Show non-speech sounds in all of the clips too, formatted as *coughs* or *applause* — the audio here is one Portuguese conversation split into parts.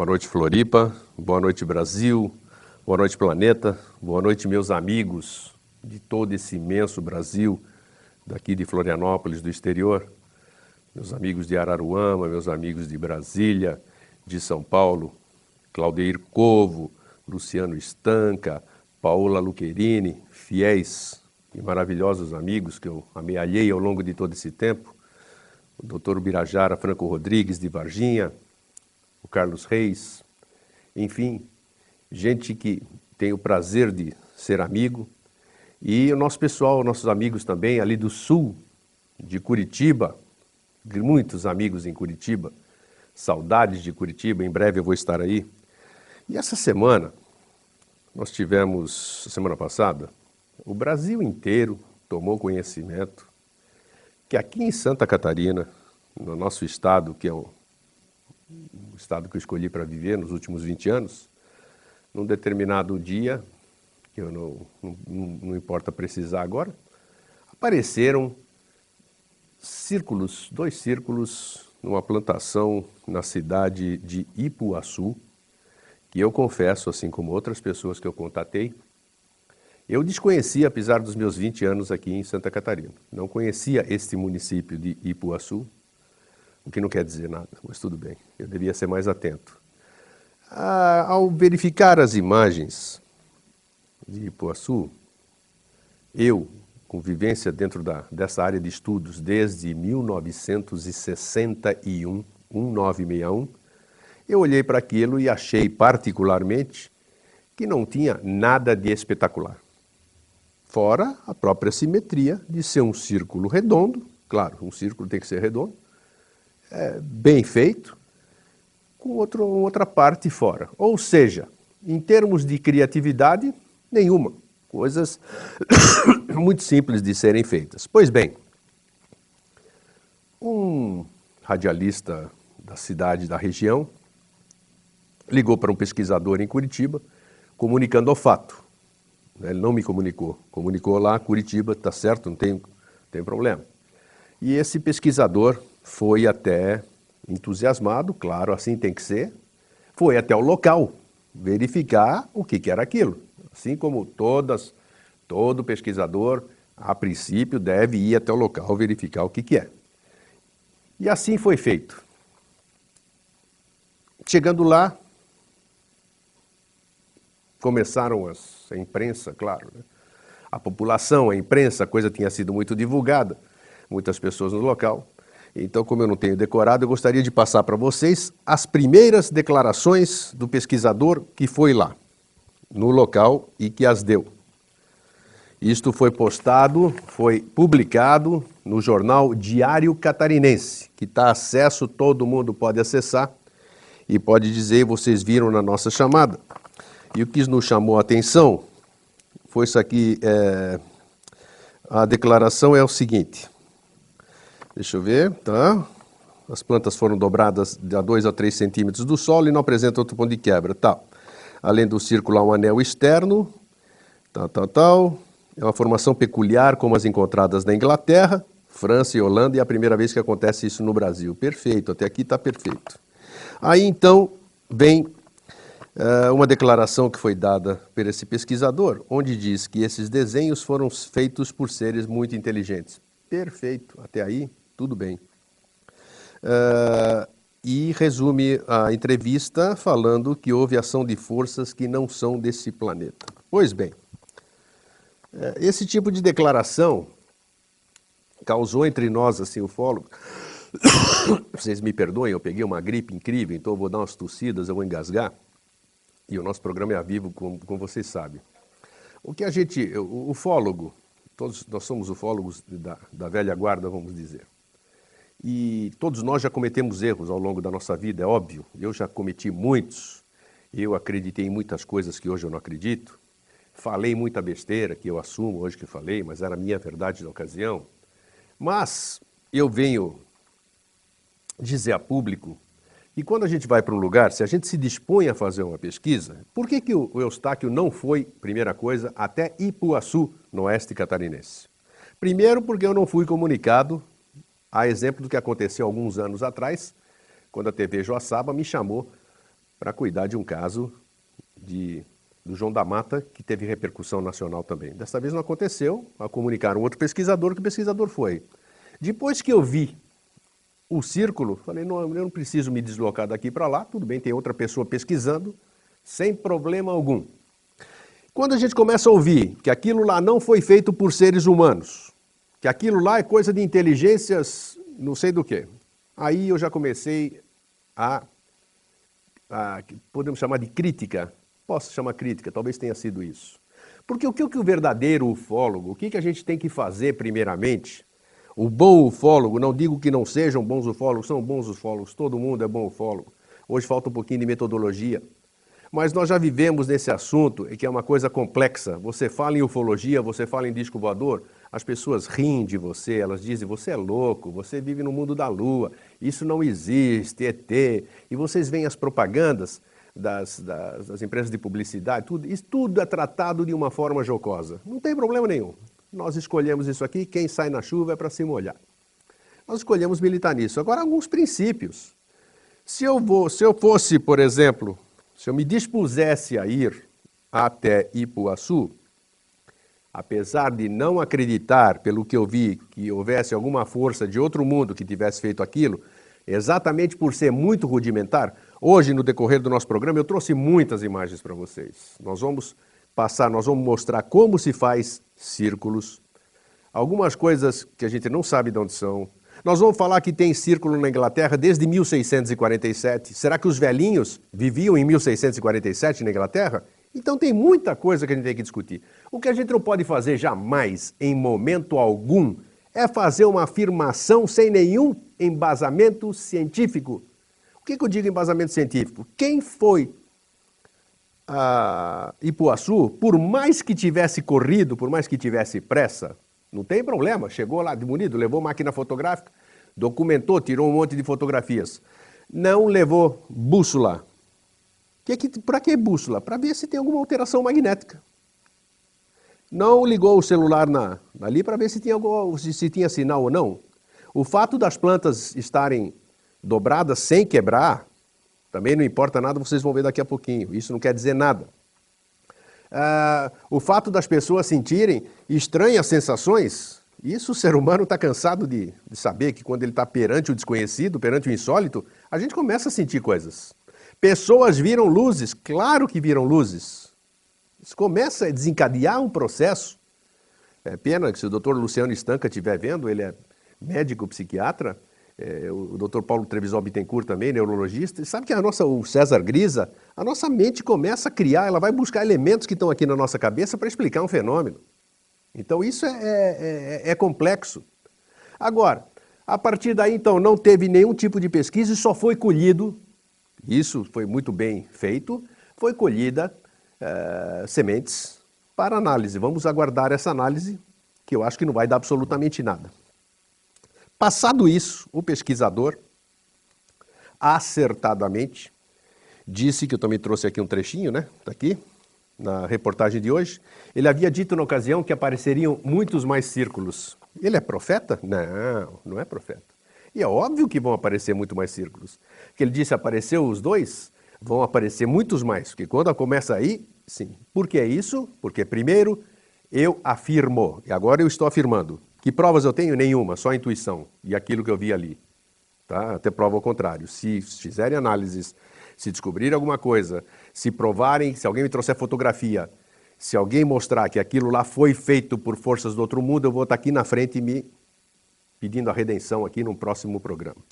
Boa noite, Floripa. Boa noite, Brasil. Boa noite, planeta. Boa noite, meus amigos de todo esse imenso Brasil, daqui de Florianópolis, do exterior. Meus amigos de Araruama, meus amigos de Brasília, de São Paulo, Claudeir Covo, Luciano Estanca, Paola Luquerini, fiéis e maravilhosos amigos que eu amealhei ao longo de todo esse tempo. O doutor Birajara Franco Rodrigues, de Varginha, o Carlos Reis, enfim, gente que tem o prazer de ser amigo. E o nosso pessoal, nossos amigos também ali do sul, de Curitiba, muitos amigos em Curitiba, saudades de Curitiba, em breve eu vou estar aí. E essa semana, nós tivemos, semana passada, o Brasil inteiro tomou conhecimento que aqui em Santa Catarina, no nosso estado, que é o o estado que eu escolhi para viver nos últimos 20 anos, num determinado dia, que eu não, não, não importa precisar agora, apareceram círculos, dois círculos numa plantação na cidade de Ipuaçu, que eu confesso, assim como outras pessoas que eu contatei, eu desconhecia, apesar dos meus 20 anos aqui em Santa Catarina. Não conhecia este município de Ipuaçu, o que não quer dizer nada, mas tudo bem, eu devia ser mais atento. Ah, ao verificar as imagens de Ipuaçu, eu, com vivência dentro da, dessa área de estudos desde 1961, 1961, eu olhei para aquilo e achei particularmente que não tinha nada de espetacular. Fora a própria simetria de ser um círculo redondo, claro, um círculo tem que ser redondo, é, bem feito, com outro, outra parte fora. Ou seja, em termos de criatividade, nenhuma. Coisas *coughs* muito simples de serem feitas. Pois bem, um radialista da cidade, da região, ligou para um pesquisador em Curitiba, comunicando o fato. Ele não me comunicou, comunicou lá, Curitiba, está certo, não tem, tem problema. E esse pesquisador foi até entusiasmado, claro, assim tem que ser, foi até o local verificar o que, era aquilo. Assim como todas, todo pesquisador, a princípio, deve ir até o local verificar o que, que é. E assim foi feito. Chegando lá, começaram as, a imprensa, claro, né? a população, a imprensa, a coisa tinha sido muito divulgada, muitas pessoas no local. Então, como eu não tenho decorado, eu gostaria de passar para vocês as primeiras declarações do pesquisador que foi lá, no local e que as deu. Isto foi postado, foi publicado no jornal Diário Catarinense, que está acesso, todo mundo pode acessar e pode dizer, vocês viram na nossa chamada. E o que nos chamou a atenção foi isso aqui, é, a declaração é o seguinte, Deixa eu ver, tá? As plantas foram dobradas de 2 a 3 centímetros do solo e não apresentam outro ponto de quebra, tá? Além do círculo, há um anel externo, tal, tal, tal. É uma formação peculiar, como as encontradas na Inglaterra, França e Holanda, e é a primeira vez que acontece isso no Brasil. Perfeito, até aqui está perfeito. Aí então vem uh, uma declaração que foi dada por esse pesquisador, onde diz que esses desenhos foram feitos por seres muito inteligentes. Perfeito, até aí tudo bem. Uh, e resume a entrevista falando que houve ação de forças que não são desse planeta. Pois bem, uh, esse tipo de declaração causou entre nós, assim, ufólogos, *coughs* vocês me perdoem, eu peguei uma gripe incrível, então eu vou dar umas tossidas, eu vou engasgar, e o nosso programa é a vivo, como, como vocês sabem. O que a gente, o ufólogo, todos nós somos ufólogos da, da velha guarda, vamos dizer. E todos nós já cometemos erros ao longo da nossa vida, é óbvio. Eu já cometi muitos. Eu acreditei em muitas coisas que hoje eu não acredito. Falei muita besteira, que eu assumo hoje que falei, mas era a minha verdade na ocasião. Mas eu venho dizer a público que quando a gente vai para um lugar, se a gente se dispõe a fazer uma pesquisa, por que, que o Eustáquio não foi, primeira coisa, até Ipuaçu, no oeste catarinense? Primeiro, porque eu não fui comunicado, a exemplo do que aconteceu alguns anos atrás, quando a TV Joaçaba me chamou para cuidar de um caso de, do João da Mata, que teve repercussão nacional também. Desta vez não aconteceu, a comunicar um outro pesquisador, que o pesquisador foi. Depois que eu vi o círculo, falei, não, eu não preciso me deslocar daqui para lá, tudo bem, tem outra pessoa pesquisando, sem problema algum. Quando a gente começa a ouvir que aquilo lá não foi feito por seres humanos, que aquilo lá é coisa de inteligências não sei do que, aí eu já comecei a, a podemos chamar de crítica, posso chamar crítica, talvez tenha sido isso. Porque o que, o verdadeiro ufólogo, o que, que a gente tem que fazer primeiramente o bom ufólogo, não digo que não sejam bons ufólogos, são bons ufólogos, todo mundo é bom ufólogo. Hoje falta um pouquinho de metodologia. Mas nós já vivemos nesse assunto, que é uma coisa complexa. Você fala em ufologia, você fala em disco voador, as pessoas riem de você, elas dizem, você é louco, você vive no mundo da lua, isso não existe, ET. E vocês veem as propagandas das, das, das empresas de publicidade, tudo, isso tudo é tratado de uma forma jocosa. Não tem problema nenhum nós escolhemos isso aqui, quem sai na chuva é para se molhar. Nós escolhemos militar nisso. Agora, alguns princípios. Se eu, vou, se eu fosse, por exemplo, se eu me dispusesse a ir até Ipuaçu, apesar de não acreditar, pelo que eu vi, que houvesse alguma força de outro mundo que tivesse feito aquilo, exatamente por ser muito rudimentar, hoje, no decorrer do nosso programa, eu trouxe muitas imagens para vocês. Nós vamos passar, nós vamos mostrar como se faz círculos, algumas coisas que a gente não sabe de onde são. Nós vamos falar que tem círculo na Inglaterra desde 1647. Será que os velhinhos viviam em 1647 na Inglaterra? Então tem muita coisa que a gente tem que discutir. O que a gente não pode fazer jamais, em momento algum, é fazer uma afirmação sem nenhum embasamento científico. O que, que eu digo embasamento científico? Quem foi a Ipuaçu, por mais que tivesse corrido, por mais que tivesse pressa, não tem problema, chegou lá de bonito, levou máquina fotográfica, documentou, tirou um monte de fotografias. Não levou bússola. Que que, Para que bússola? Para ver se tem alguma alteração magnética. Não ligou o celular na, ali para ver se tinha, se, se tinha sinal ou não. O fato das plantas estarem dobradas sem quebrar, também não importa nada, vocês vão ver daqui a pouquinho. Isso não quer dizer nada. Ah, o fato das pessoas sentirem estranhas sensações, isso o ser humano está cansado de, de, saber que quando ele está perante o desconhecido, perante o insólito, a gente começa a sentir coisas. Pessoas viram luzes, claro que viram luzes. Isso começa a desencadear um processo. É pena que se o doutor Luciano Estanca estiver vendo, ele é médico psiquiatra, é, o Dr. Paulo Trevisol Bittencourt também, neurologista, sabe que a nossa, o César Grisa, a nossa mente começa a criar, ela vai buscar elementos que estão aqui na nossa cabeça para explicar um fenômeno. Então isso é, é, é, é complexo. Agora, a partir daí, então, não teve nenhum tipo de pesquisa e só foi colhido, isso foi muito bem feito, foi colhida é, sementes para análise. Vamos aguardar essa análise, que eu acho que não vai dar absolutamente nada. Passado isso, o pesquisador, acertadamente, disse, que eu também trouxe aqui um trechinho, né? Está aqui, na reportagem de hoje. Ele havia dito na ocasião que apareceriam muitos mais círculos. Ele é profeta? Não, não é profeta. E é óbvio que vão aparecer muito mais círculos. Que ele disse, apareceu os dois, vão aparecer muitos mais. Porque quando começa aí, sim. Por que isso? Porque primeiro eu afirmo, e agora eu estou afirmando, que provas eu tenho? Nenhuma, só intuição e aquilo que eu vi ali. Tá? Até prova ao contrário. Se fizerem análises, se descobrirem alguma coisa, se provarem, se alguém me trouxer fotografia, se alguém mostrar que aquilo lá foi feito por forças do outro mundo, eu vou estar aqui na frente me pedindo a redenção aqui no próximo programa.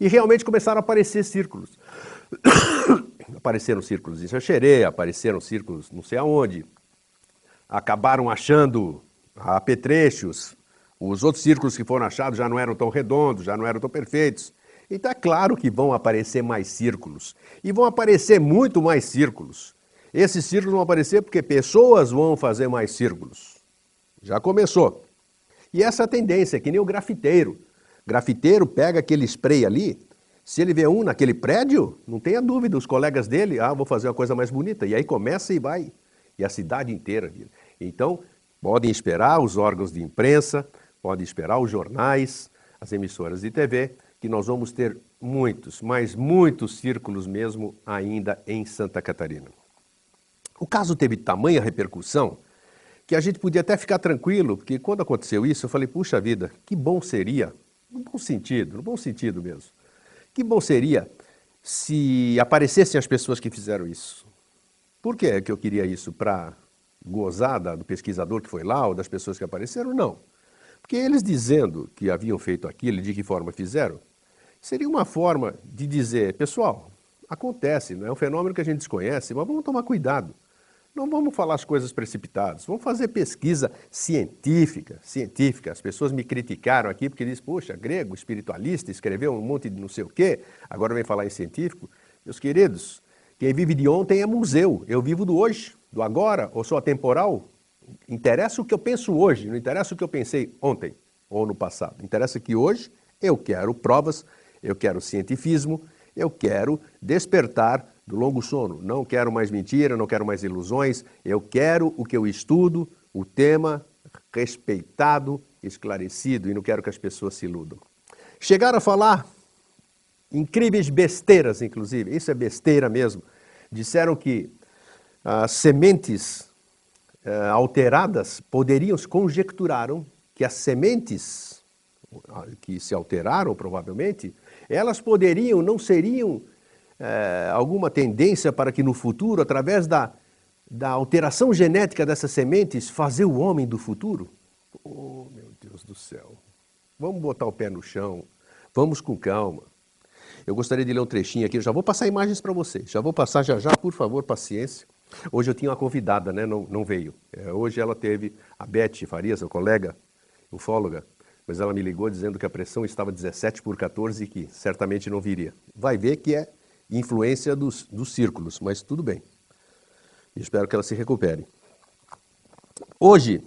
E realmente começaram a aparecer círculos. *coughs* apareceram círculos em Xerê, apareceram círculos não sei aonde. Acabaram achando apetrechos, Os outros círculos que foram achados já não eram tão redondos, já não eram tão perfeitos. Então é claro que vão aparecer mais círculos. E vão aparecer muito mais círculos. Esses círculos vão aparecer porque pessoas vão fazer mais círculos. Já começou. E essa tendência, é que nem o grafiteiro. Grafiteiro pega aquele spray ali, se ele vê um naquele prédio, não tenha dúvida, os colegas dele, ah, vou fazer uma coisa mais bonita. E aí começa e vai. E a cidade inteira. Então, podem esperar os órgãos de imprensa, podem esperar os jornais, as emissoras de TV, que nós vamos ter muitos, mas muitos círculos mesmo ainda em Santa Catarina. O caso teve tamanha repercussão que a gente podia até ficar tranquilo, porque quando aconteceu isso, eu falei, puxa vida, que bom seria, no bom sentido, no bom sentido mesmo, que bom seria se aparecessem as pessoas que fizeram isso. Por que, é que eu queria isso? Para gozar do pesquisador que foi lá ou das pessoas que apareceram? Não. Porque eles dizendo que haviam feito aquilo e de que forma fizeram, seria uma forma de dizer, pessoal, acontece, não é um fenômeno que a gente desconhece, mas vamos tomar cuidado. Não vamos falar as coisas precipitadas, vamos fazer pesquisa científica, científica. As pessoas me criticaram aqui porque dizem, poxa, grego, espiritualista, escreveu um monte de não sei o quê, agora vem falar em científico. Meus queridos, quem vive de ontem é museu, eu vivo do hoje, do agora, ou sou atemporal. Interessa o que eu penso hoje, não interessa o que eu pensei ontem ou no passado. Interessa que hoje eu quero provas, eu quero cientifismo, eu quero despertar do longo sono. Não quero mais mentira, não quero mais ilusões. Eu quero o que eu estudo, o tema respeitado, esclarecido e não quero que as pessoas se iludam. Chegaram a falar incríveis besteiras, inclusive, isso é besteira mesmo. Disseram que as sementes uh, alteradas poderiam, conjecturaram que as sementes que se alteraram, provavelmente, elas poderiam, não seriam é, alguma tendência para que no futuro, através da, da alteração genética dessas sementes, fazer o homem do futuro? Oh, meu Deus do céu. Vamos botar o pé no chão, vamos com calma. Eu gostaria de ler um trechinho aqui, eu já vou passar imagens para vocês, já vou passar já já, por favor, paciência. Hoje eu tinha uma convidada, né? não, não veio. É, hoje ela teve, a Beth Farias, a colega ufóloga, mas ela me ligou dizendo que a pressão estava 17 por 14 e que certamente não viria. Vai ver que é influência dos, dos círculos, mas tudo bem. Espero que ela se recupere. Hoje,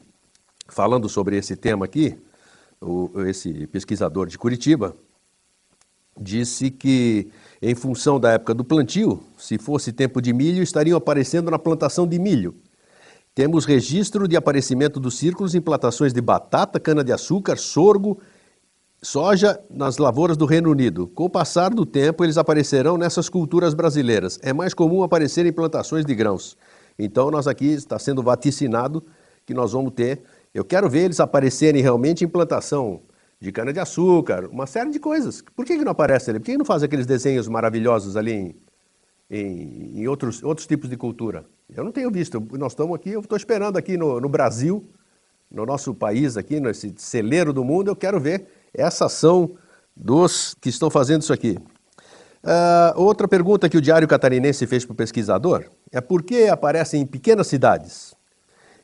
falando sobre esse tema aqui, o, esse pesquisador de Curitiba disse que, em função da época do plantio, se fosse tempo de milho, estariam aparecendo na plantação de milho. Temos registro de aparecimento dos círculos em plantações de batata, cana-de-açúcar, sorgo Soja nas lavouras do Reino Unido. Com o passar do tempo, eles aparecerão nessas culturas brasileiras. É mais comum aparecer em plantações de grãos. Então, nós aqui está sendo vaticinado que nós vamos ter. Eu quero ver eles aparecerem realmente em plantação de cana-de-açúcar, uma série de coisas. Por que, que não aparece ali? Por que, que não faz aqueles desenhos maravilhosos ali em, em, em, outros, outros tipos de cultura? Eu não tenho visto. Nós estamos aqui, eu estou esperando aqui no, no Brasil, no nosso país, aqui, nesse celeiro do mundo, eu quero ver essa ação dos que estão fazendo isso aqui. Uh, outra pergunta que o Diário Catarinense fez para o pesquisador é por que aparecem em pequenas cidades?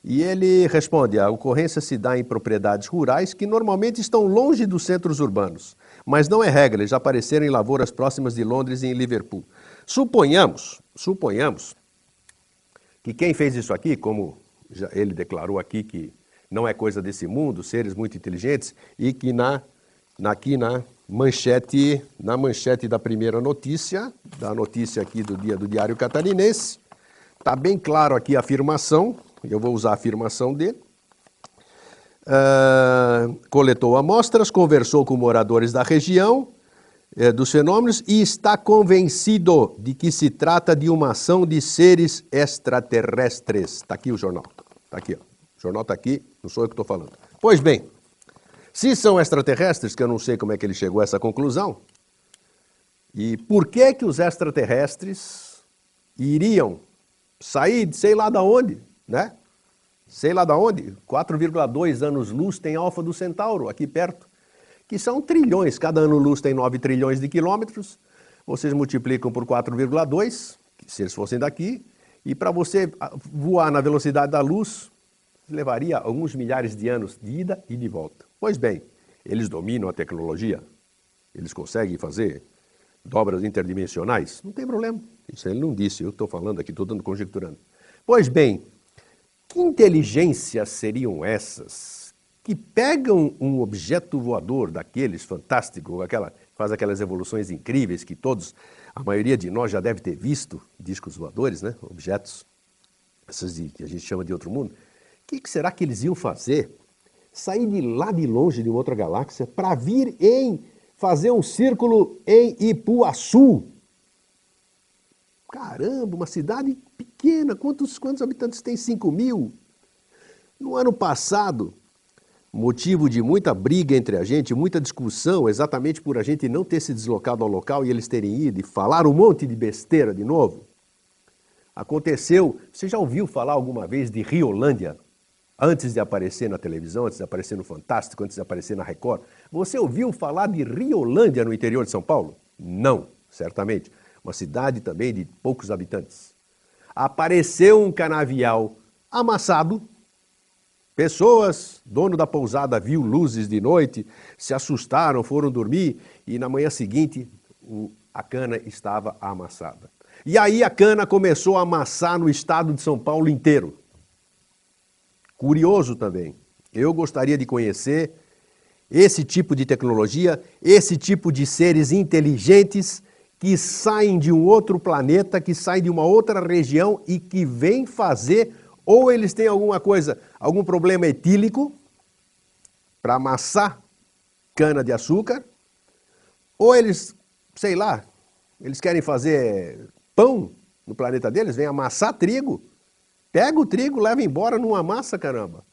E ele responde: a ocorrência se dá em propriedades rurais que normalmente estão longe dos centros urbanos, mas não é regra, eles apareceram em lavouras próximas de Londres e em Liverpool. Suponhamos, suponhamos que quem fez isso aqui, como ele declarou aqui que não é coisa desse mundo, seres muito inteligentes, e que na aqui na manchete, na manchete da primeira notícia, da notícia aqui do dia do Diário Catarinense, está bem claro aqui a afirmação, eu vou usar a afirmação dele. Uh, coletou amostras, conversou com moradores da região uh, dos fenômenos e está convencido de que se trata de uma ação de seres extraterrestres. Está aqui o jornal. Está aqui, ó. o jornal está aqui, não sou eu que estou falando. Pois bem, se são extraterrestres, que eu não sei como é que ele chegou a essa conclusão, e por que que os extraterrestres iriam sair de sei lá da onde, né? Sei lá da onde, 4,2 anos-luz tem Alfa do Centauro, aqui perto, que são trilhões, cada ano-luz tem 9 trilhões de quilômetros, vocês multiplicam por 4,2, se eles fossem daqui, e para você voar na velocidade da luz, levaria alguns milhares de anos de ida e de volta. Pois bem, eles dominam a tecnologia, eles conseguem fazer dobras interdimensionais? Não tem problema. Isso ele não disse, eu estou falando aqui, estou dando conjecturando. Pois bem, que inteligências seriam essas que pegam um objeto voador daqueles fantástico, aquela, faz aquelas evoluções incríveis que todos, a maioria de nós já deve ter visto, discos voadores, né? objetos, essas que a gente chama de outro mundo. O que, que será que eles iam fazer? Sair de lá de longe de outra galáxia para vir em fazer um círculo em Ipuaçu. Caramba, uma cidade pequena, quantos, quantos habitantes tem? 5 mil? No ano passado, motivo de muita briga entre a gente, muita discussão, exatamente por a gente não ter se deslocado ao local e eles terem ido e falar um monte de besteira de novo. Aconteceu, você já ouviu falar alguma vez de Riolândia? Antes de aparecer na televisão, antes de aparecer no Fantástico, antes de aparecer na Record, você ouviu falar de Riolândia no interior de São Paulo? Não, certamente. Uma cidade também de poucos habitantes. Apareceu um canavial amassado. Pessoas, dono da pousada viu luzes de noite, se assustaram, foram dormir e na manhã seguinte a cana estava amassada. E aí a cana começou a amassar no estado de São Paulo inteiro. Curioso também. Eu gostaria de conhecer esse tipo de tecnologia, esse tipo de seres inteligentes que saem de um outro planeta, que saem de uma outra região e que vêm fazer, ou eles têm alguma coisa, algum problema etílico para amassar cana de açúcar, ou eles, sei lá, eles querem fazer pão no planeta deles, vêm amassar trigo. Pega o trigo, leva embora, não amassa, caramba.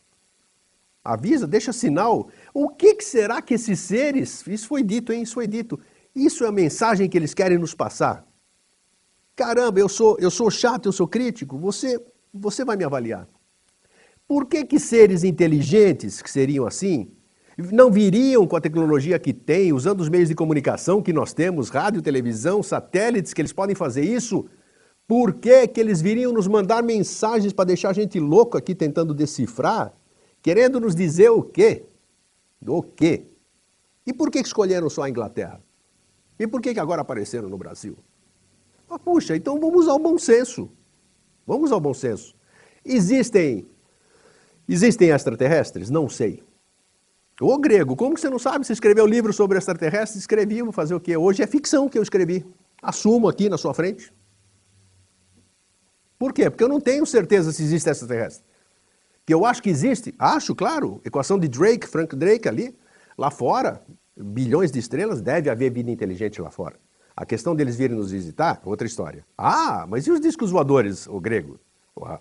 Avisa, deixa sinal. O que, que será que esses seres, isso foi dito, hein? Isso foi dito. Isso é a mensagem que eles querem nos passar. Caramba, eu sou, eu sou chato, eu sou crítico, você, você vai me avaliar. Por que, que seres inteligentes, que seriam assim, não viriam com a tecnologia que tem, usando os meios de comunicação que nós temos, rádio, televisão, satélites, que eles podem fazer isso, por que, que eles viriam nos mandar mensagens para deixar a gente louco aqui tentando decifrar? Querendo nos dizer o quê? O quê? E por que escolheram só a Inglaterra? E por que, que agora apareceram no Brasil? Ah, puxa, então vamos ao bom senso. Vamos ao bom senso. Existem, existem extraterrestres? Não sei. Ô grego, como que você não sabe? Você escreveu livro sobre extraterrestres? Escrevi, vou fazer o quê? Hoje é ficção que eu escrevi. Assumo aqui na sua frente. Por quê? Porque eu não tenho certeza se existe extraterrestre. Que eu acho que existe, acho, claro, equação de Drake, Frank Drake ali, lá fora, bilhões de estrelas, deve haver vida inteligente lá fora. A questão deles virem nos visitar, outra história. Ah, mas e os discos voadores, o grego?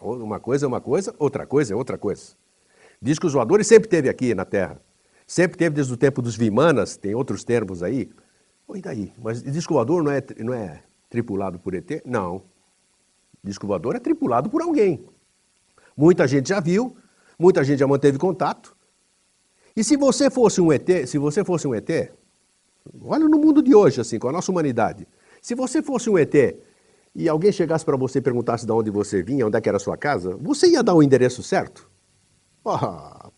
Uma coisa é uma coisa, outra coisa é outra coisa. Discos voadores sempre teve aqui na Terra. Sempre teve desde o tempo dos Vimanas, tem outros termos aí. E daí? Mas disco voador não é, não é tripulado por ET? Não. Disco voador é tripulado por alguém. Muita gente já viu, muita gente já manteve contato. E se você fosse um ET, se você fosse um ET, olha no mundo de hoje, assim, com a nossa humanidade. Se você fosse um ET e alguém chegasse para você e perguntasse de onde você vinha, onde é que era a sua casa, você ia dar o endereço certo? Oh,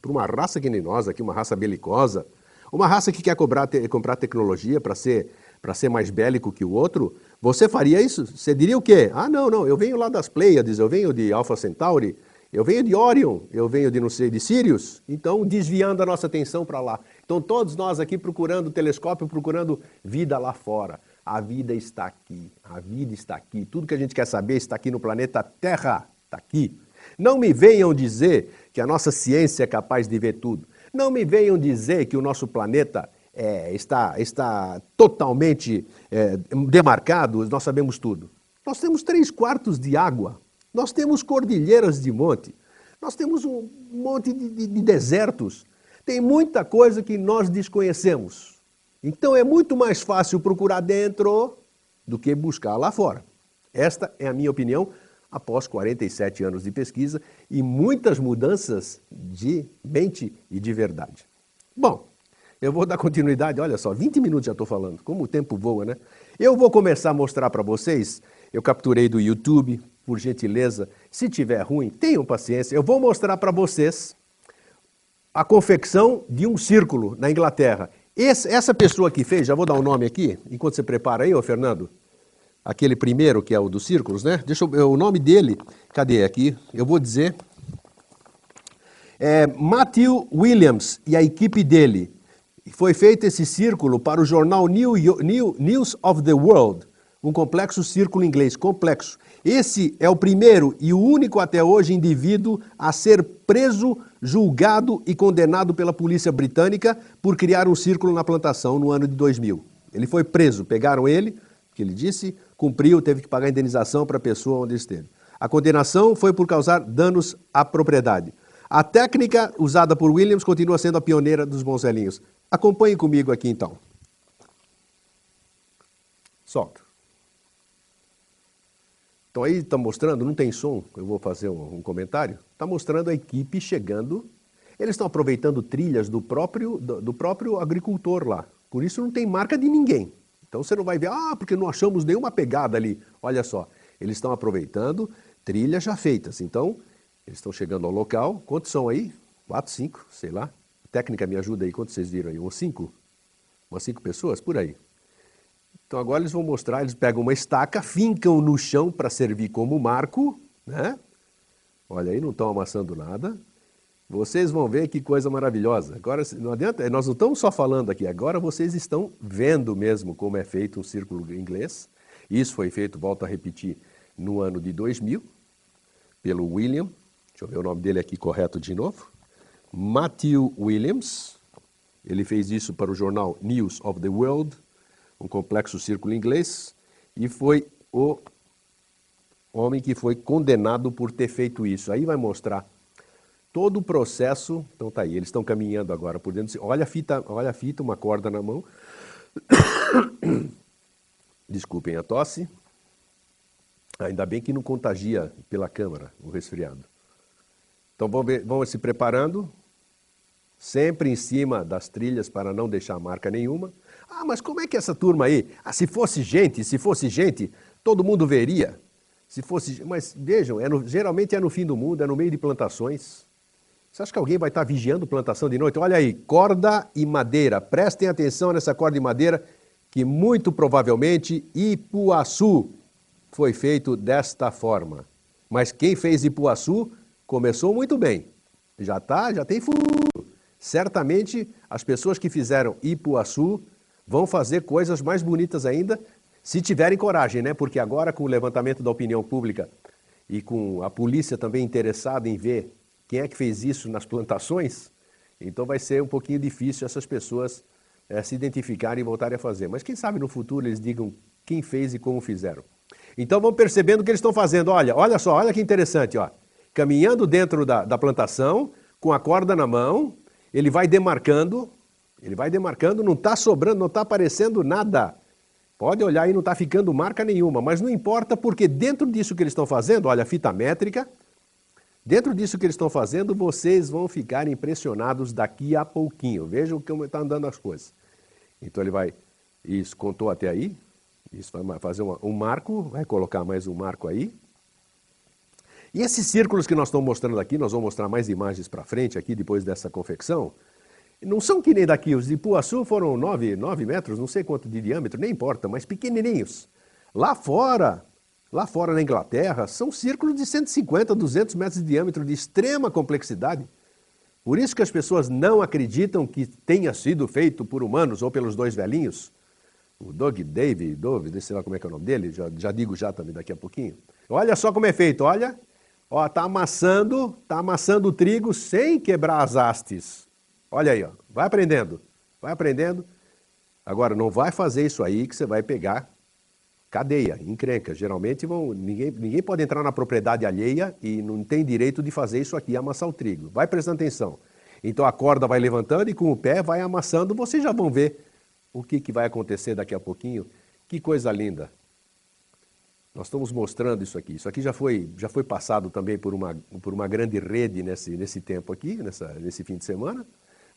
para uma raça que nem nós aqui, uma raça belicosa, uma raça que quer cobrar, te, comprar tecnologia para ser, ser mais bélico que o outro, você faria isso? Você diria o quê? Ah, não, não, eu venho lá das Pleiades, eu venho de Alpha Centauri, eu venho de Orion, eu venho de não sei, de Sirius, então desviando a nossa atenção para lá. Então todos nós aqui procurando telescópio, procurando vida lá fora. A vida está aqui, a vida está aqui. Tudo que a gente quer saber está aqui no planeta Terra, está aqui. Não me venham dizer que a nossa ciência é capaz de ver tudo. Não me venham dizer que o nosso planeta é, está, está totalmente é, demarcado, nós sabemos tudo. Nós temos três quartos de água, nós temos cordilheiras de monte, nós temos um monte de, de, de desertos, tem muita coisa que nós desconhecemos. Então é muito mais fácil procurar dentro do que buscar lá fora. Esta é a minha opinião após 47 anos de pesquisa e muitas mudanças de mente e de verdade. Bom, eu vou dar continuidade, olha só, 20 minutos já estou falando, como o tempo voa, né? Eu vou começar a mostrar para vocês, eu capturei do YouTube, por gentileza, se tiver ruim, tenham paciência, eu vou mostrar para vocês a confecção de um círculo na Inglaterra. Esse, essa pessoa que fez, já vou dar o um nome aqui, enquanto você prepara aí, ô Fernando, aquele primeiro que é o dos círculos, né? Deixa eu, o nome dele, cadê aqui? Eu vou dizer. É Matthew Williams e a equipe dele. Foi feito esse círculo para o jornal New, New, News of the World, um complexo círculo inglês, complexo. Esse é o primeiro e o único até hoje indivíduo a ser preso, julgado e condenado pela polícia britânica por criar um círculo na plantação no ano de 2000. Ele foi preso, pegaram ele, que ele disse, cumpriu, teve que pagar indenização para a pessoa onde esteve. A condenação foi por causar danos à propriedade. A técnica usada por Williams continua sendo a pioneira dos bons velhinhos. Acompanhe comigo aqui então. Solta. Então aí está mostrando, não tem som, eu vou fazer um, um comentário, está mostrando a equipe chegando, eles estão aproveitando trilhas do próprio, do, do, próprio agricultor lá, por isso não tem marca de ninguém. Então você não vai ver, ah, porque não achamos nenhuma pegada ali. Olha só, eles estão aproveitando trilhas já feitas. Então, eles estão chegando ao local, quantos são aí? Quatro, cinco, sei lá. A técnica me ajuda aí, quantos vocês viram aí? Uns cinco? Umas cinco pessoas? Por aí. Então agora eles vão mostrar, eles pegam uma estaca, fincam no chão para servir como marco, né? Olha aí, não estão amassando nada. Vocês vão ver que coisa maravilhosa. Agora, não adianta, nós não estamos só falando aqui, agora vocês estão vendo mesmo como é feito um círculo inglês. Isso foi feito, volto a repetir, no ano de 2000, pelo William, deixa eu ver o nome dele aqui correto de novo, Matthew Williams. Ele fez isso para o jornal News of the World, um complexo círculo inglês, e foi o homem que foi condenado por ter feito isso. Aí vai mostrar todo o processo. Então tá aí, eles estão caminhando agora por dentro. Olha a fita, olha a fita, uma corda na mão. *coughs* Desculpem a tosse. Ainda bem que não contagia pela câmara o resfriado. Então vamos, vamos se preparando, sempre em cima das trilhas para não deixar marca nenhuma. Ah, mas como é que essa turma aí? Ah, se fosse gente, se fosse gente, todo mundo veria. Se fosse, mas vejam, é no, geralmente é no fim do mundo, é no meio de plantações. Você acha que alguém vai estar vigiando plantação de noite? Olha aí, corda e madeira. Prestem atenção nessa corda e madeira, que muito provavelmente Ipuaçu foi feito desta forma. Mas quem fez Ipuaçu começou muito bem. Já tá, já tem futuro. Certamente as pessoas que fizeram Ipuaçu vão fazer coisas mais bonitas ainda, se tiverem coragem, né? Porque agora com o levantamento da opinião pública e com a polícia também interessada em ver quem é que fez isso nas plantações, então vai ser um pouquinho difícil essas pessoas é, se identificarem e voltarem a fazer. Mas quem sabe no futuro eles digam quem fez e como fizeram. Então vão percebendo o que eles estão fazendo. Olha, olha só, olha que interessante, ó. Caminhando dentro da, da plantação, com a corda na mão, ele vai demarcando ele vai demarcando, não está sobrando, não está aparecendo nada. Pode olhar aí, não está ficando marca nenhuma, mas não importa porque dentro disso que eles estão fazendo, olha fita métrica, dentro disso que eles estão fazendo, vocês vão ficar impressionados daqui a pouquinho. Vejam como está andando as coisas. Então ele vai, isso, contou até aí, isso vai fazer uma, um marco, vai colocar mais um marco aí. E esses círculos que nós estamos mostrando aqui, nós vamos mostrar mais imagens para frente aqui, depois dessa confecção, não são que nem daqui, os de Ipuaçu foram 9, 9 metros, não sei quanto de diâmetro, nem importa, mas pequenininhos. Lá fora, lá fora na Inglaterra, são círculos de 150, 200 metros de diâmetro, de extrema complexidade. Por isso que as pessoas não acreditam que tenha sido feito por humanos ou pelos dois velhinhos. O Doug Dave, Dove, sei lá como é que é o nome dele, já, já digo já também daqui a pouquinho. Olha só como é feito, olha. Ó, tá amassando, tá amassando o trigo sem quebrar as hastes. Olha aí, ó. vai aprendendo, vai aprendendo. Agora, não vai fazer isso aí que você vai pegar cadeia, encrenca. Geralmente vão, ninguém, ninguém pode entrar na propriedade alheia e não tem direito de fazer isso aqui, amassar o trigo. Vai prestando atenção. Então a corda vai levantando e com o pé vai amassando. Vocês já vão ver o que, que vai acontecer daqui a pouquinho. Que coisa linda. Nós estamos mostrando isso aqui. Isso aqui já foi, já foi passado também por uma, por uma grande rede nesse, nesse tempo aqui, nessa, nesse fim de semana.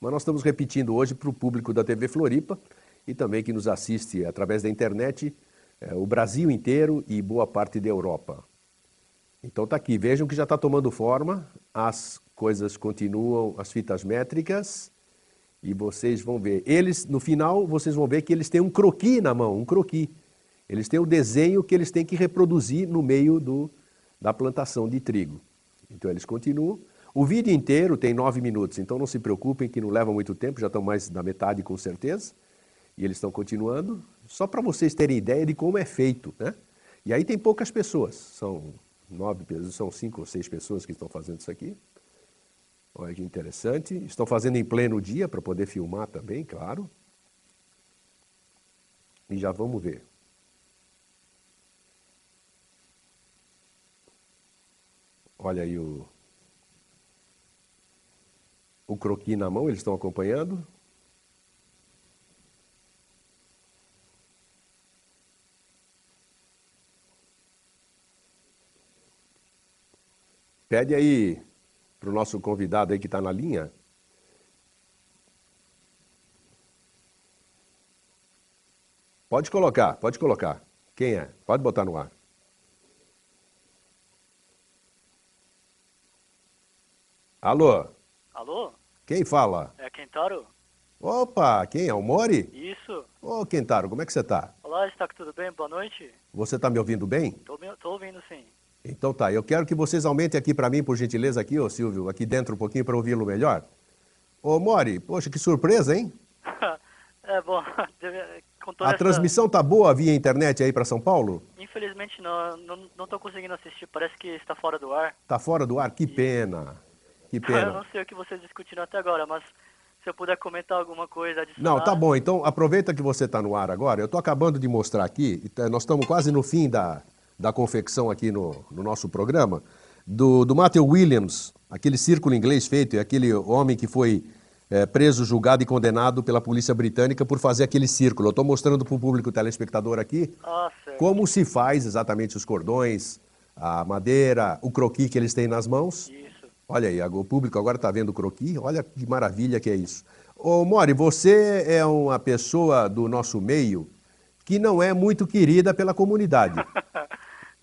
Mas nós estamos repetindo hoje para o público da TV Floripa e também que nos assiste através da internet, é, o Brasil inteiro e boa parte da Europa. Então está aqui, vejam que já está tomando forma as coisas continuam, as fitas métricas, e vocês vão ver. Eles, no final, vocês vão ver que eles têm um croqui na mão, um croqui. Eles têm o desenho que eles têm que reproduzir no meio do, da plantação de trigo. Então eles continuam. O vídeo inteiro tem nove minutos, então não se preocupem que não leva muito tempo, já estão mais da metade com certeza. E eles estão continuando, só para vocês terem ideia de como é feito. Né? E aí tem poucas pessoas, são nove, são cinco ou seis pessoas que estão fazendo isso aqui. Olha que interessante. Estão fazendo em pleno dia para poder filmar também, claro. E já vamos ver. Olha aí o, o croqui na mão, eles estão acompanhando. Pede aí para o nosso convidado aí que está na linha. Pode colocar, pode colocar. Quem é? Pode botar no ar. Alô? Alô? Quem fala? É Kentaro? Opa, quem é? O Mori? Isso. Ô, Kentaro, como é que você está? Olá, está tudo bem? Boa noite. Você está me ouvindo bem? Tô, tô ouvindo sim. Então tá, eu quero que vocês aumentem aqui para mim, por gentileza, aqui, ô Silvio, aqui dentro um pouquinho para ouvi-lo melhor. Ô Mori, poxa, que surpresa, hein? *laughs* é, bom, *laughs* A essa... transmissão tá boa via internet aí para São Paulo? Infelizmente não, não, não tô conseguindo assistir, parece que está fora do ar. Tá fora do ar? Que e... pena. Que *laughs* pena. Eu não sei o que vocês discutiram até agora, mas se eu puder comentar alguma coisa adicional... Não, tá bom. Então, aproveita que você está no ar agora. Eu estou acabando de mostrar aqui, tá, nós estamos quase no fim da, da confecção aqui no, no nosso programa, do, do Matthew Williams, aquele círculo inglês feito, aquele homem que foi é, preso, julgado e condenado pela polícia britânica por fazer aquele círculo. Eu estou mostrando para o público telespectador aqui ah, como se faz exatamente os cordões, a madeira, o croqui que eles têm nas mãos. Isso. Olha aí, o público agora está vendo o croqui, olha que maravilha que é isso. Ô Mori, você é uma pessoa do nosso meio que não é muito querida pela comunidade. *laughs*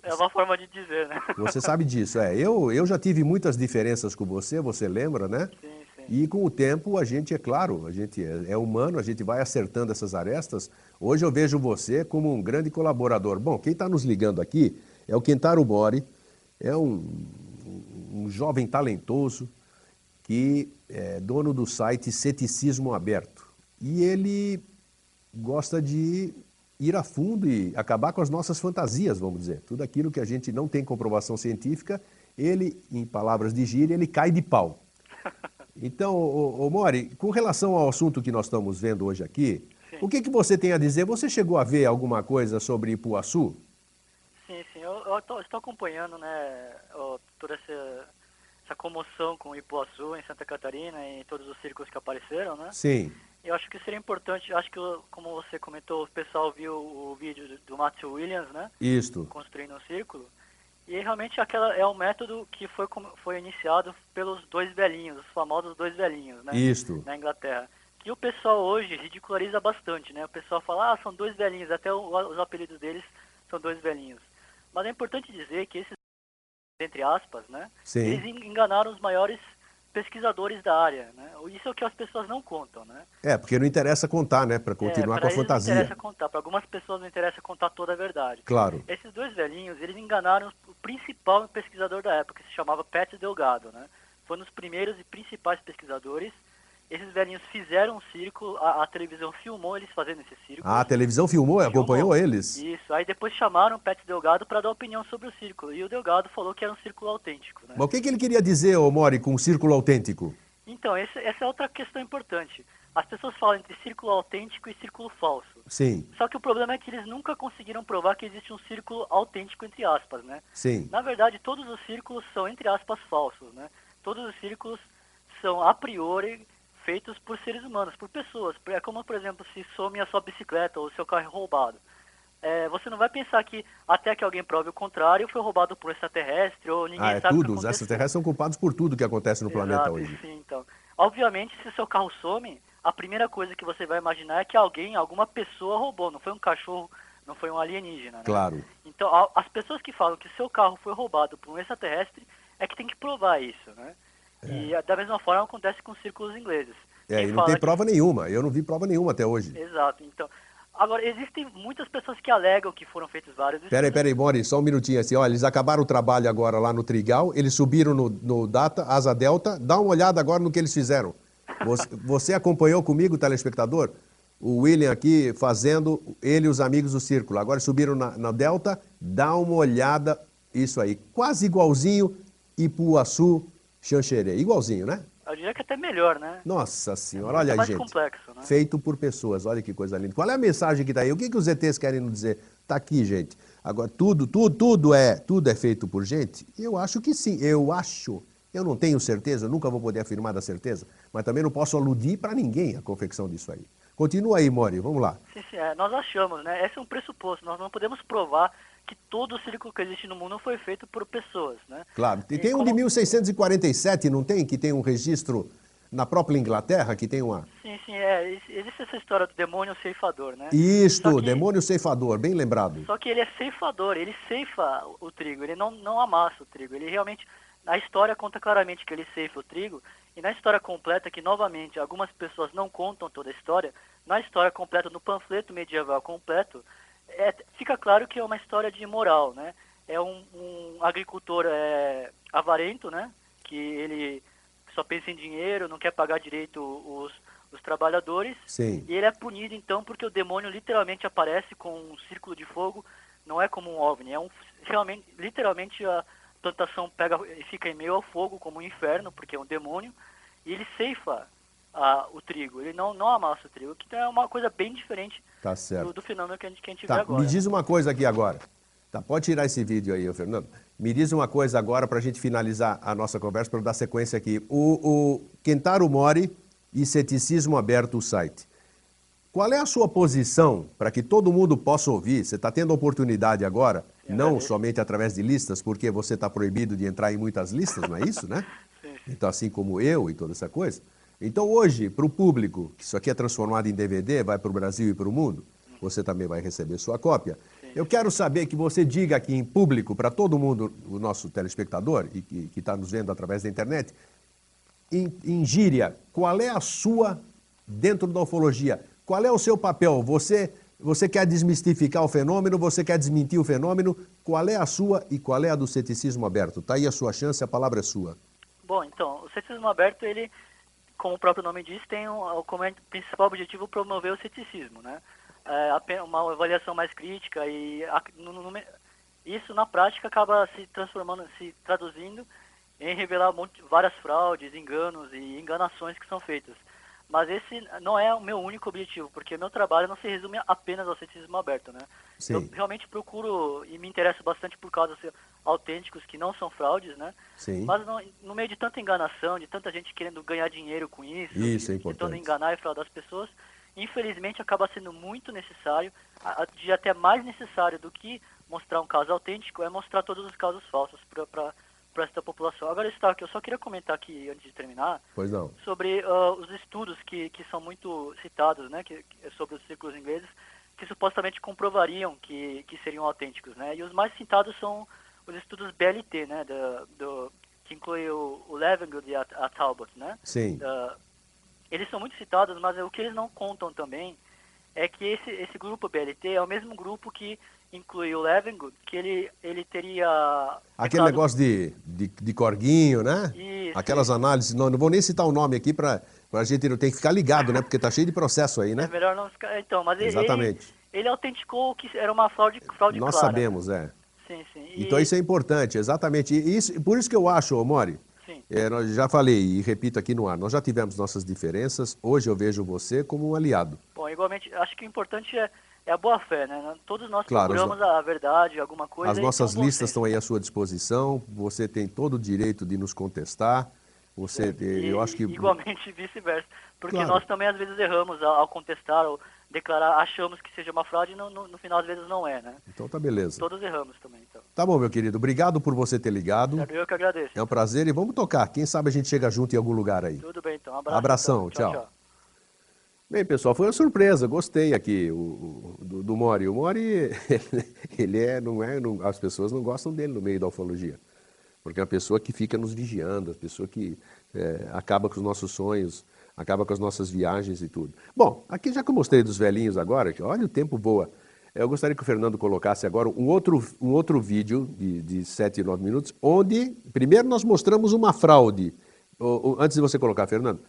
É uma forma de dizer, né? *laughs* Você sabe disso, é. Eu, eu já tive muitas diferenças com você, você lembra, né? Sim, sim. E com o tempo a gente, é claro, a gente é, é humano, a gente vai acertando essas arestas. Hoje eu vejo você como um grande colaborador. Bom, quem está nos ligando aqui é o Kentaro Mori, é um um jovem talentoso que é dono do site Ceticismo Aberto. E ele gosta de ir a fundo e acabar com as nossas fantasias, vamos dizer. Tudo aquilo que a gente não tem comprovação científica, ele, em palavras de gíria, ele cai de pau. *laughs* Então, ô, ô Mori, com relação ao assunto que nós estamos vendo hoje aqui, sim. o que, que você tem a dizer? Você chegou a ver alguma coisa sobre Ipuaçu? Sim, sim. Eu, eu tô, estou acompanhando né, toda essa, essa comoção com o Ipuaçu em Santa Catarina e todos os círculos que apareceram, né? Sim. Eu acho que seria importante, acho que, como você comentou, o pessoal viu o vídeo do Matthew Williams, né? Isto. Construindo um círculo. E realmente aquela é o método que foi, foi iniciado pelos dois velhinhos, os famosos dois velhinhos, né? Isto. Na Inglaterra. Que o pessoal hoje ridiculariza bastante, né? O pessoal fala, ah, são dois velhinhos, até os apelidos deles são dois velhinhos. Mas é importante dizer que esses, entre aspas, né, Sim. eles enganaram os maiores pesquisadores da área, né? Isso é o que as pessoas não contam, né? É, porque não interessa contar, né? Para continuar é, com a fantasia. Não interessa contar. Para algumas pessoas não interessa contar toda a verdade. Claro. Esses dois velhinhos, eles enganaram o principal pesquisador da época, que se chamava Pat Delgado, né? Foi um dos primeiros e principais pesquisadores esses velhinhos fizeram um círculo, a, a, televisão filmou eles fazendo esse círculo. Ah, a televisão filmou, filmou, acompanhou eles? Isso, aí depois chamaram o Pet Delgado para dar opinião sobre o círculo, e o Delgado falou que era um círculo autêntico. Né? Mas o que, que ele queria dizer, ô Mori, com um círculo autêntico? Então, esse, essa é outra questão importante. As pessoas falam entre círculo autêntico e círculo falso. Sim. Só que o problema é que eles nunca conseguiram provar que existe um círculo autêntico, entre aspas, né? Sim. Na verdade, todos os círculos são, entre aspas, falsos, né? Todos os círculos são, a priori, feitos por seres humanos, por pessoas. É como, por exemplo, se some a sua bicicleta ou o seu carro é roubado. É, você não vai pensar que até que alguém prove o contrário foi roubado por extraterrestre ou ninguém ah, é sabe tudo. Os extraterrestres são culpados por tudo que acontece no Exato, planeta hoje. Sim, então. Obviamente, se seu carro some, a primeira coisa que você vai imaginar é que alguém, alguma pessoa roubou. Não foi um cachorro, não foi um alienígena. Né? Claro. Então, as pessoas que falam que seu carro foi roubado por um extraterrestre é que tem que provar isso, né? E da mesma forma acontece com os círculos ingleses. É, Quem e não tem que- prova nenhuma. Eu não vi prova nenhuma até hoje. Exato. Então, agora existem muitas pessoas que alegam que foram feitos vários Peraí, estudos. peraí, Mori, só um minutinho assim. Olha, eles acabaram o trabalho agora lá no Trigal, eles subiram no, no Data, Asa Delta. Dá uma olhada agora no que eles fizeram. Você, *laughs* você acompanhou comigo, telespectador? O William aqui fazendo, ele e os amigos do Círculo. Agora subiram na, na Delta, dá uma olhada, isso aí. Quase igualzinho Ipuaçu, Xanxerê. Igualzinho, né? Eu diria que até melhor, né? Nossa senhora, olha aí, mais gente. complexo, né? Feito por pessoas, olha que coisa linda. Qual é a mensagem que está aí? O que, que os ETs querem nos dizer? Está aqui, gente. Agora, tudo, tudo, tudo é, tudo é feito por gente? Eu acho que sim, eu acho. Eu não tenho certeza, eu nunca vou poder afirmar da certeza, mas também não posso aludir para ninguém a confecção disso aí. Continua aí, Mori, vamos lá. Sim, sim, é, nós achamos, né? Esse é um pressuposto. Nós não podemos provar que todo o círculo que existe no mundo foi feito por pessoas, né? Claro, e E tem um de como- 1647, não tem? Que tem um registro na própria Inglaterra, que tem uma... Sim, sim, é. ex- Existe essa história do demônio ceifador, né? Isto, que- demônio ceifador, bem lembrado. Só que ele é ceifador, ele ceifa o trigo, ele não, não amassa o trigo. Ele realmente, a história conta claramente que ele ceifa o trigo, e na história completa, que novamente algumas pessoas não contam toda a história, na história completa, no panfleto medieval completo, é, fica claro que é uma história de moral, né? É um, um agricultor é, avarento, né? Que ele só pensa em dinheiro, não quer pagar direito os, os trabalhadores, Sim. e ele é punido então porque o demônio literalmente aparece com um círculo de fogo, não é como um ovni, é um realmente literalmente a plantação pega e fica em meio ao fogo como um inferno, porque é um demônio, e ele ceifa o trigo, ele não não amassa o trigo, que é uma coisa bem diferente Tá do, do fenômeno que a gente, que a gente vê Tá, agora. me diz uma coisa aqui agora. Tá, pode tirar esse vídeo aí, Fernando. Me diz uma coisa agora para a gente finalizar a nossa conversa, para eu dar sequência aqui. O, o Kentaro Mori e Ceticismo Aberto, o site. Qual é a sua posição para que todo mundo possa ouvir? Você está tendo a oportunidade agora, Sim, não somente através de listas, porque você está proibido de entrar em muitas listas, não é isso, né? *laughs* Sim. Então, assim como eu e toda essa coisa. Então, hoje, para o público, que isso aqui é transformado em DVD, vai para o Brasil e para o mundo, você também vai receber sua cópia. Eu quero saber que você diga aqui em público, para todo mundo, o nosso telespectador, e que está nos vendo através da internet, em, em gíria, qual é a sua, dentro da ufologia, qual é o seu papel? Você, você quer desmistificar o fenômeno, você quer desmentir o fenômeno, qual é a sua e qual é a do ceticismo aberto? Está aí a sua chance, a palavra é sua. Bom, então, o ceticismo aberto, ele, como o próprio nome diz, tem um, como é- principal objetivo promover o ceticismo, né? É, uma avaliação mais crítica e a- no- no- isso na prática acaba se transformando, se traduzindo em revelar várias fraudes, enganos e enganações que são feitas. Mas esse não é o meu único objetivo, porque meu trabalho não se resume apenas ao ceticismo aberto, né? Sim. Eu realmente procuro e me interesso bastante por casos autênticos que não são fraudes, né? Sim. Mas no, no meio de tanta enganação, de tanta gente querendo ganhar dinheiro com isso, Isso é e tentando importante. enganar e fraudar as pessoas, infelizmente acaba sendo muito necessário, de até mais necessário do que mostrar um caso autêntico, é mostrar todos os casos falsos para esta população. Agora, Stark, eu só queria comentar aqui, antes de terminar, sobre ah, os estudos que, que são muito citados, né, que, que- sobre os círculos ingleses, que supostamente comprovariam que, que seriam autênticos, né? E os mais citados são os estudos BLT, né, da- do, que inclui o, o Levengood e a, a Talbot, né? Sim. Ah, eles são muito citados, mas o que eles não contam também é que esse, esse grupo BLT é o mesmo grupo que inclui o Levengood, que ele, ele teria... Aquele negócio de, de, de corguinho, né? Isso, Aquelas análises, não, não vou nem citar o nome aqui para a gente não ter que ficar ligado, né? Porque tá cheio de processo aí, É né? melhor não ficar. Então, mas ele- Exatamente. Ele, ele autenticou que era uma fraude, fraude Nós clara. sabemos, é. Sim, sim. E- Então isso é importante, exatamente. E isso, por isso que eu acho, Mori, é, nós já falei e repito aqui no ar, nós já tivemos nossas diferenças, hoje eu vejo você como um aliado. Bom, igualmente, acho que o importante é, é a boa fé, né? Todos nós Claro, procuramos a verdade, alguma coisa. As nossas listas estão aí à sua disposição, você tem todo o direito de nos contestar. Você, E- eu acho que Igualmente *laughs* vice-versa. Porque Claro. nós também às vezes erramos ao, ao contestar ou declarar, achamos que seja uma fraude e no, no, no final às vezes não é, né? então tá beleza. Todos erramos também, então. Tá bom, meu querido. Obrigado por você ter ligado. Eu que agradeço. É um prazer e vamos tocar. Quem sabe a gente chega junto em algum lugar aí. Tudo bem, então. Um abraço. Abração, então. tchau. Bem, pessoal, foi uma surpresa. Gostei aqui o, o- do, do Mori. O Mori, *laughs* ele é, não é, não- as pessoas não gostam dele no meio da ufologia. Porque é uma pessoa que fica nos vigiando, a pessoa que é, acaba com os nossos sonhos, acaba com as nossas viagens e tudo. Bom, aqui já que eu mostrei dos velhinhos agora, que olha o tempo voa. Eu gostaria que o Fernando colocasse agora um outro, um outro vídeo de, de 7 e 9 minutos, onde primeiro nós mostramos uma fraude. O, o, antes de você colocar, Fernando,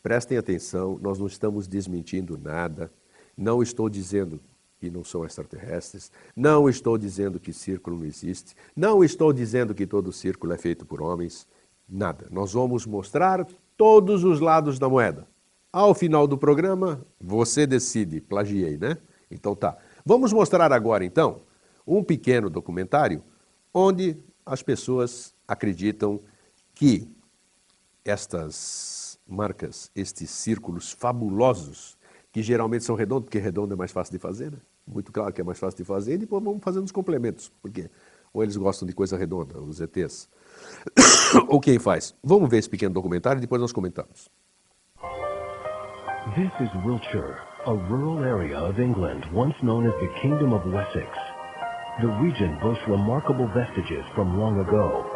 prestem atenção, nós não estamos desmentindo nada. Não estou dizendo que não são extraterrestres, não estou dizendo que círculo não existe, não estou dizendo que todo círculo é feito por homens, nada. Nós vamos mostrar todos os lados da moeda. Ao final do programa, você decide, plagiei, né? Então tá. Vamos mostrar agora, então, um pequeno documentário onde as pessoas acreditam que estas marcas, estes círculos fabulosos, que geralmente são redondos, porque redondo é mais fácil de fazer, né? Muito claro que é mais fácil de fazer, e depois vamos fazendo os complementos, porque ou eles gostam de coisa redonda, os ETs, *coughs* faz. Vamos ver esse pequeno documentário e depois nós comentamos. This is Wiltshire, a rural area of England once known as the Kingdom of Wessex. The region boasts remarkable vestiges from long ago,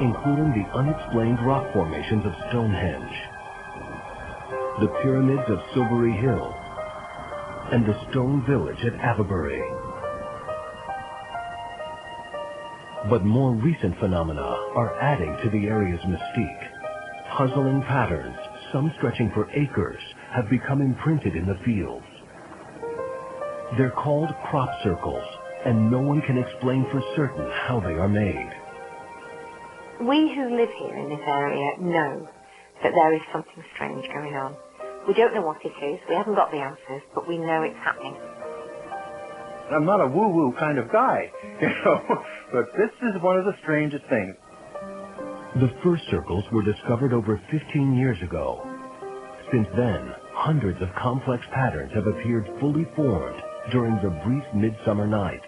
including the unexplained rock formations of Stonehenge, the pyramids of Silbury Hill, and the stone village at Avebury. But more recent phenomena are adding to the area's mystique. Puzzling patterns, some stretching for acres, have become imprinted in the fields. They're called crop circles, and no one can explain for certain how they are made. We who live here in this area know that there is something strange going on. We don't know what it is, we haven't got the answers, but we know it's happening. I'm not a woo-woo kind of guy, *laughs* you know, but this is one of the strangest things. The first circles were discovered over 15 years ago. Since then, hundreds of complex patterns have appeared fully formed during the brief midsummer nights.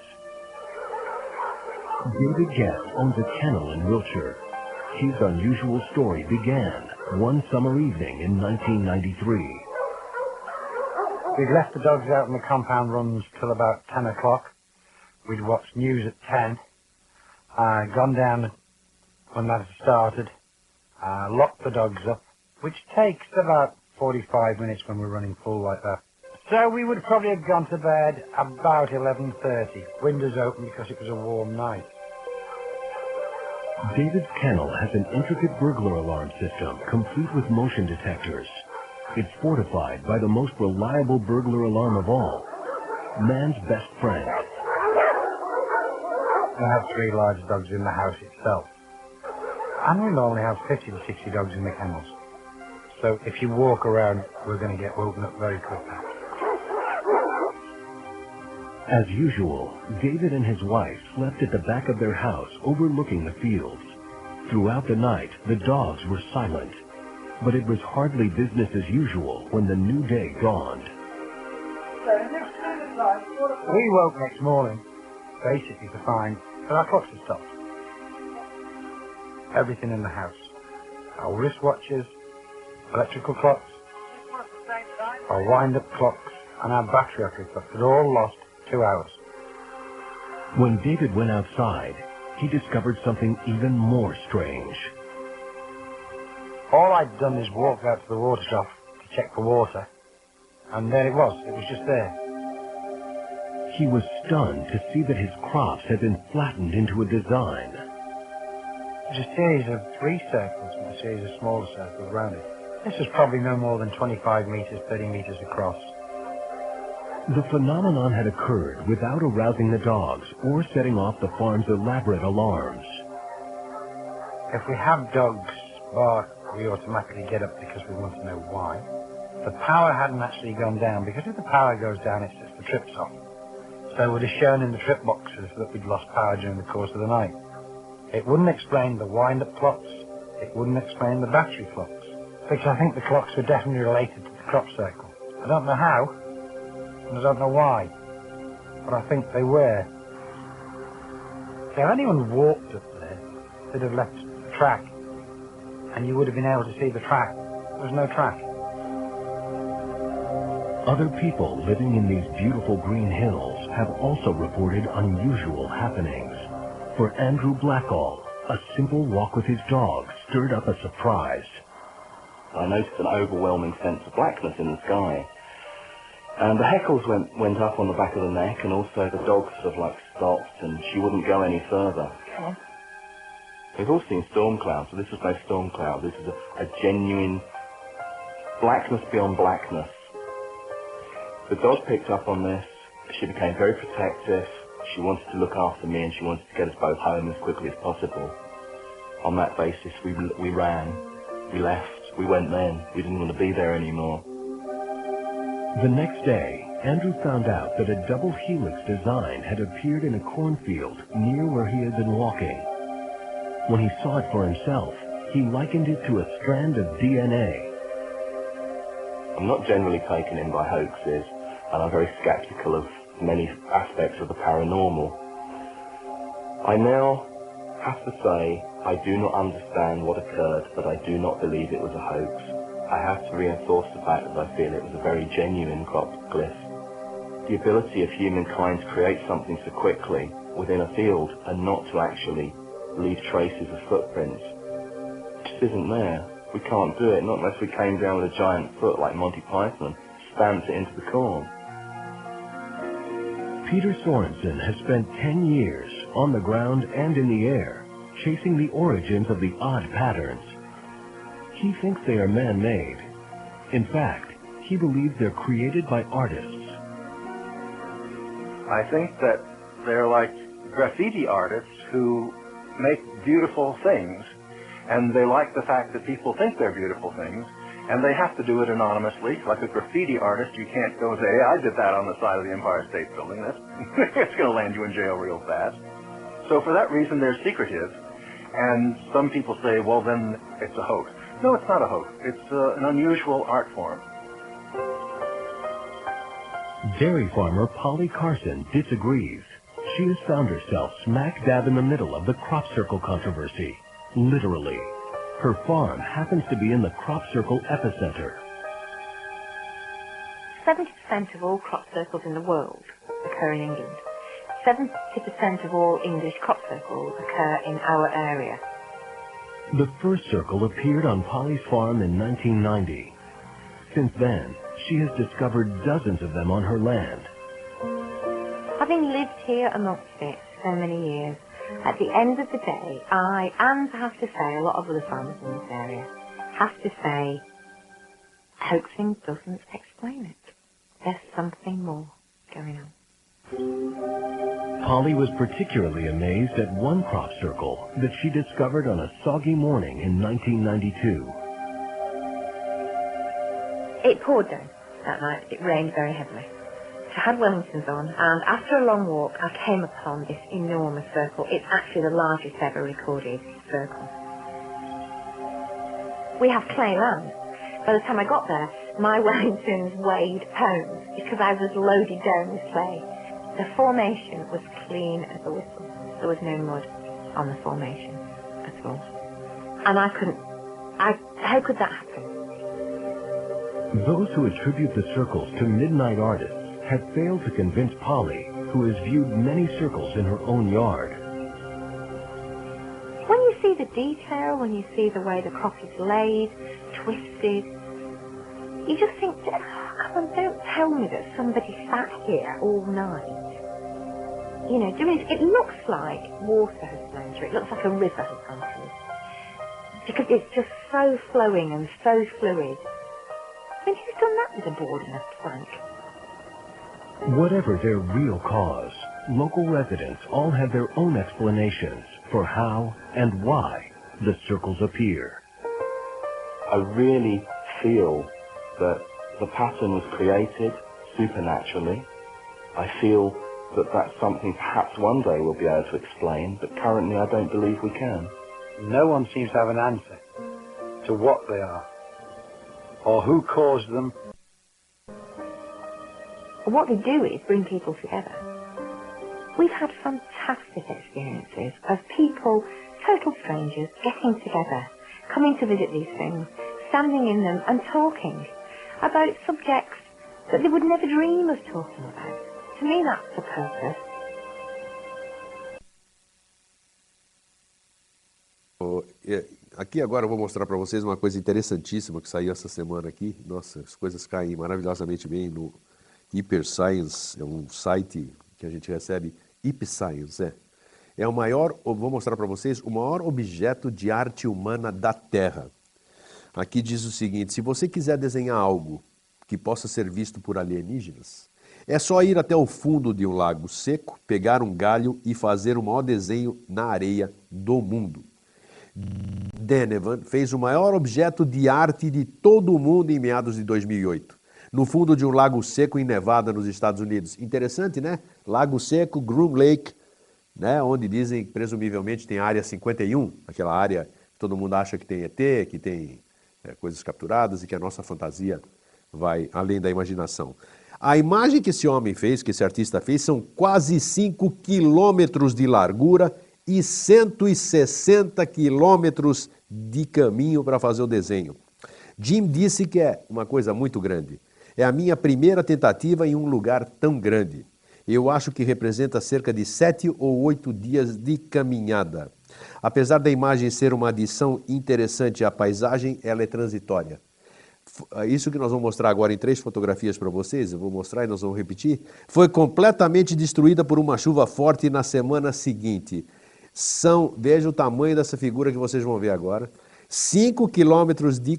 David Guest owns a kennel in Wiltshire. His unusual story began one summer evening in 1993. We'd left the dogs out in the compound runs till about 10 o'clock. We'd watched news at 10. Uh, gone down when that had started. Uh, locked the dogs up, which takes about 45 minutes when we're running full like that. So we would probably have gone to bed about 11.30. Windows open because it was a warm night. David's kennel has an intricate burglar alarm system complete with motion detectors. It's fortified by the most reliable burglar alarm of all, man's best friend. We have three large dogs in the house itself. And we normally have 50 to 60 dogs in the kennels. So if you walk around, we're going to get woken up very quickly. As usual, David and his wife slept at the back of their house overlooking the fields. Throughout the night, the dogs were silent, but it was hardly business as usual when the new day dawned. We woke next morning, basically to find that our clocks had stopped. Everything in the house. Our wristwatches, electrical clocks, our wind-up clocks, and our battery operated clocks had all lost two hours. When David went outside, he discovered something even more strange. All I'd done is walk out to the water trough to check for water, and there it was. It was just there. He was stunned to see that his crops had been flattened into a design. It was a series of three circles with a series of smaller circles around it. This was probably no more than 25 metres, 30 metres across. The phenomenon had occurred without arousing the dogs or setting off the farm's elaborate alarms. If we have dogs bark, we automatically get up because we want to know why. The power hadn't actually gone down because if the power goes down, it sets the trips off. So it would have shown in the trip boxes that we'd lost power during the course of the night. It wouldn't explain the wind-up clocks. It wouldn't explain the battery clocks. Because I think the clocks were definitely related to the crop circle. I don't know how, and I don't know why, but I think they were. If anyone walked up there, they'd have left a track, and you would have been able to see the track. There was no track. Other people living in these beautiful green hills have also reported unusual happenings. For Andrew Blackall, a simple walk with his dog stirred up a surprise. I noticed an overwhelming sense of blackness in the sky. And the heckles went, went up on the back of the neck, and also the dog sort of like stopped, and she wouldn't go any further. Come We've all seen storm clouds, so this was no storm cloud. This is a, a genuine blackness beyond blackness. The dog picked up on this. She became very protective. She wanted to look after me, and she wanted to get us both home as quickly as possible. On that basis, we, we ran. We left. We went then. We didn't want to be there anymore. The next day, Andrew found out that a double helix design had appeared in a cornfield near where he had been walking. When he saw it for himself, he likened it to a strand of DNA. I'm not generally taken in by hoaxes, and I'm very skeptical of many aspects of the paranormal. I now have to say I do not understand what occurred, but I do not believe it was a hoax. I have to reinforce the fact that I feel it was a very genuine glyph. The ability of humankind to create something so quickly within a field and not to actually leave traces of footprints It just isn't there. We can't do it, not unless we came down with a giant foot like Monty Python, stamped it into the corn. Peter Sorensen has spent 10 years on the ground and in the air, chasing the origins of the odd patterns he thinks they are man-made. In fact, he believes they're created by artists. I think that they're like graffiti artists who make beautiful things, and they like the fact that people think they're beautiful things, and they have to do it anonymously. Like a graffiti artist, you can't go and say, hey, I did that on the side of the Empire State Building. That's *laughs* it's going to land you in jail real fast. So for that reason, they're secretive. And some people say, well, then it's a hoax. No, it's not a hoax. It's uh, an unusual art form. Dairy farmer Polly Carson disagrees. She has found herself smack dab in the middle of the crop circle controversy. Literally. Her farm happens to be in the crop circle epicenter. 70% of all crop circles in the world occur in England. 70% of all English crop circles occur in our area. The first circle appeared on Polly's farm in 1990. Since then, she has discovered dozens of them on her land. Having lived here amongst it so many years, at the end of the day, I, and I have to say a lot of other farmers in this area, have to say hoaxing doesn't explain it. There's something more going on. Polly was particularly amazed at one crop circle that she discovered on a soggy morning in 1992. It poured down that night. It rained very heavily. I had Wellingtons on, and after a long walk, I came upon this enormous circle. It's actually the largest ever recorded circle. We have clay land. By the time I got there, my *laughs* Wellingtons weighed pounds because I was loaded down with clay. The formation was clean as a whistle. There was no mud on the formation at all. And I couldn't, I, how could that happen? Those who attribute the circles to midnight artists have failed to convince Polly, who has viewed many circles in her own yard. When you see the detail, when you see the way the crop is laid, twisted, you just think, come on, don't tell me that somebody sat here all night you know, doing it looks like water has flown through. It looks like a river has gone through. Because it's just so flowing and so fluid. I mean, who's done that with a board and a plank? Whatever their real cause, local residents all have their own explanations for how and why the circles appear. I really feel that the pattern was created supernaturally. I feel that that's something perhaps one day we'll be able to explain, but currently I don't believe we can. No one seems to have an answer to what they are, or who caused them. What they do is bring people together. We've had fantastic experiences of people, total strangers, getting together, coming to visit these things, standing in them and talking about subjects that they would never dream of talking about. To me, that's the purpose. Oh, aqui agora eu vou mostrar para vocês uma coisa interessantíssima que saiu essa semana aqui. Nossa, as coisas caem maravilhosamente bem no Hyper Science, é um site que a gente recebe, Hyper Science, é. É o maior, vou mostrar para vocês, o maior objeto de arte humana da Terra. Aqui diz o seguinte: se você quiser desenhar algo que possa ser visto por alienígenas, é só ir até o fundo de um lago seco, pegar um galho e fazer o maior desenho na areia do mundo. Denevan fez o maior objeto de arte de todo o mundo em meados de 2008, no fundo de um lago seco em Nevada, nos Estados Unidos. Interessante, né? Lago Seco, Groom Lake, né? onde dizem, presumivelmente, tem área 51, aquela área que todo mundo acha que tem ET, que tem é, coisas capturadas e que a nossa fantasia vai além da imaginação. A imagem que esse homem fez, que esse artista fez, são quase 5 quilômetros de largura e 160 quilômetros de caminho para fazer o desenho. Jim disse que é uma coisa muito grande. É a minha primeira tentativa em um lugar tão grande. Eu acho que representa cerca de sete ou oito dias de caminhada. Apesar da imagem ser uma adição interessante à paisagem, ela é transitória. Ah, isso que nós vamos mostrar agora em três fotografias para vocês, eu vou mostrar e nós vamos repetir, foi completamente destruída por uma chuva forte na semana seguinte. São, veja o tamanho dessa figura que vocês vão ver agora. 5 quilômetros de,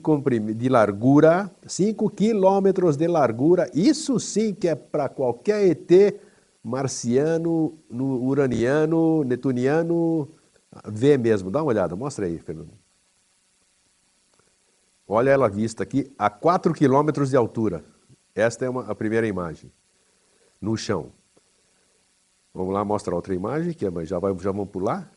de largura, 5 quilômetros de largura, isso sim que é para qualquer ET marciano, uraniano, netuniano, ver mesmo. Dá uma olhada, mostra aí, Fernando. Olha ela vista aqui a 4 quilômetros de altura. Esta é uma, a primeira imagem, no chão. Vamos lá, mostra outra imagem, que já, vai, já vamos pular.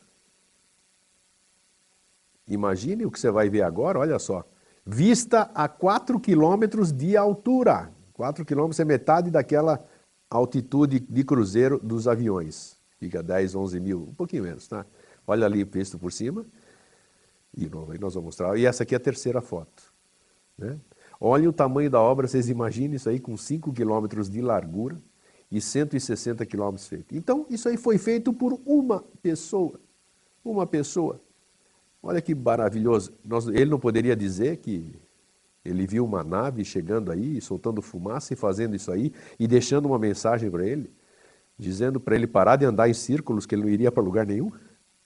Imagine o que você vai ver agora, olha só. Vista a 4 quilômetros de altura. 4 quilômetros é metade daquela altitude de cruzeiro dos aviões. Fica 10, 11 mil, um pouquinho menos, tá? Olha ali visto por cima. E nós vamos mostrar. E essa aqui é a terceira foto. Né? O tamanho da obra, vocês imaginem isso aí com 5 quilômetros de largura e 160 quilômetros feito. Então, isso aí foi feito por uma pessoa. Uma pessoa. Olha que maravilhoso. Nós, ele não poderia dizer que ele viu uma nave chegando aí, soltando fumaça e fazendo isso aí, e deixando uma mensagem para ele, dizendo para ele parar de andar em círculos, que ele não iria para lugar nenhum.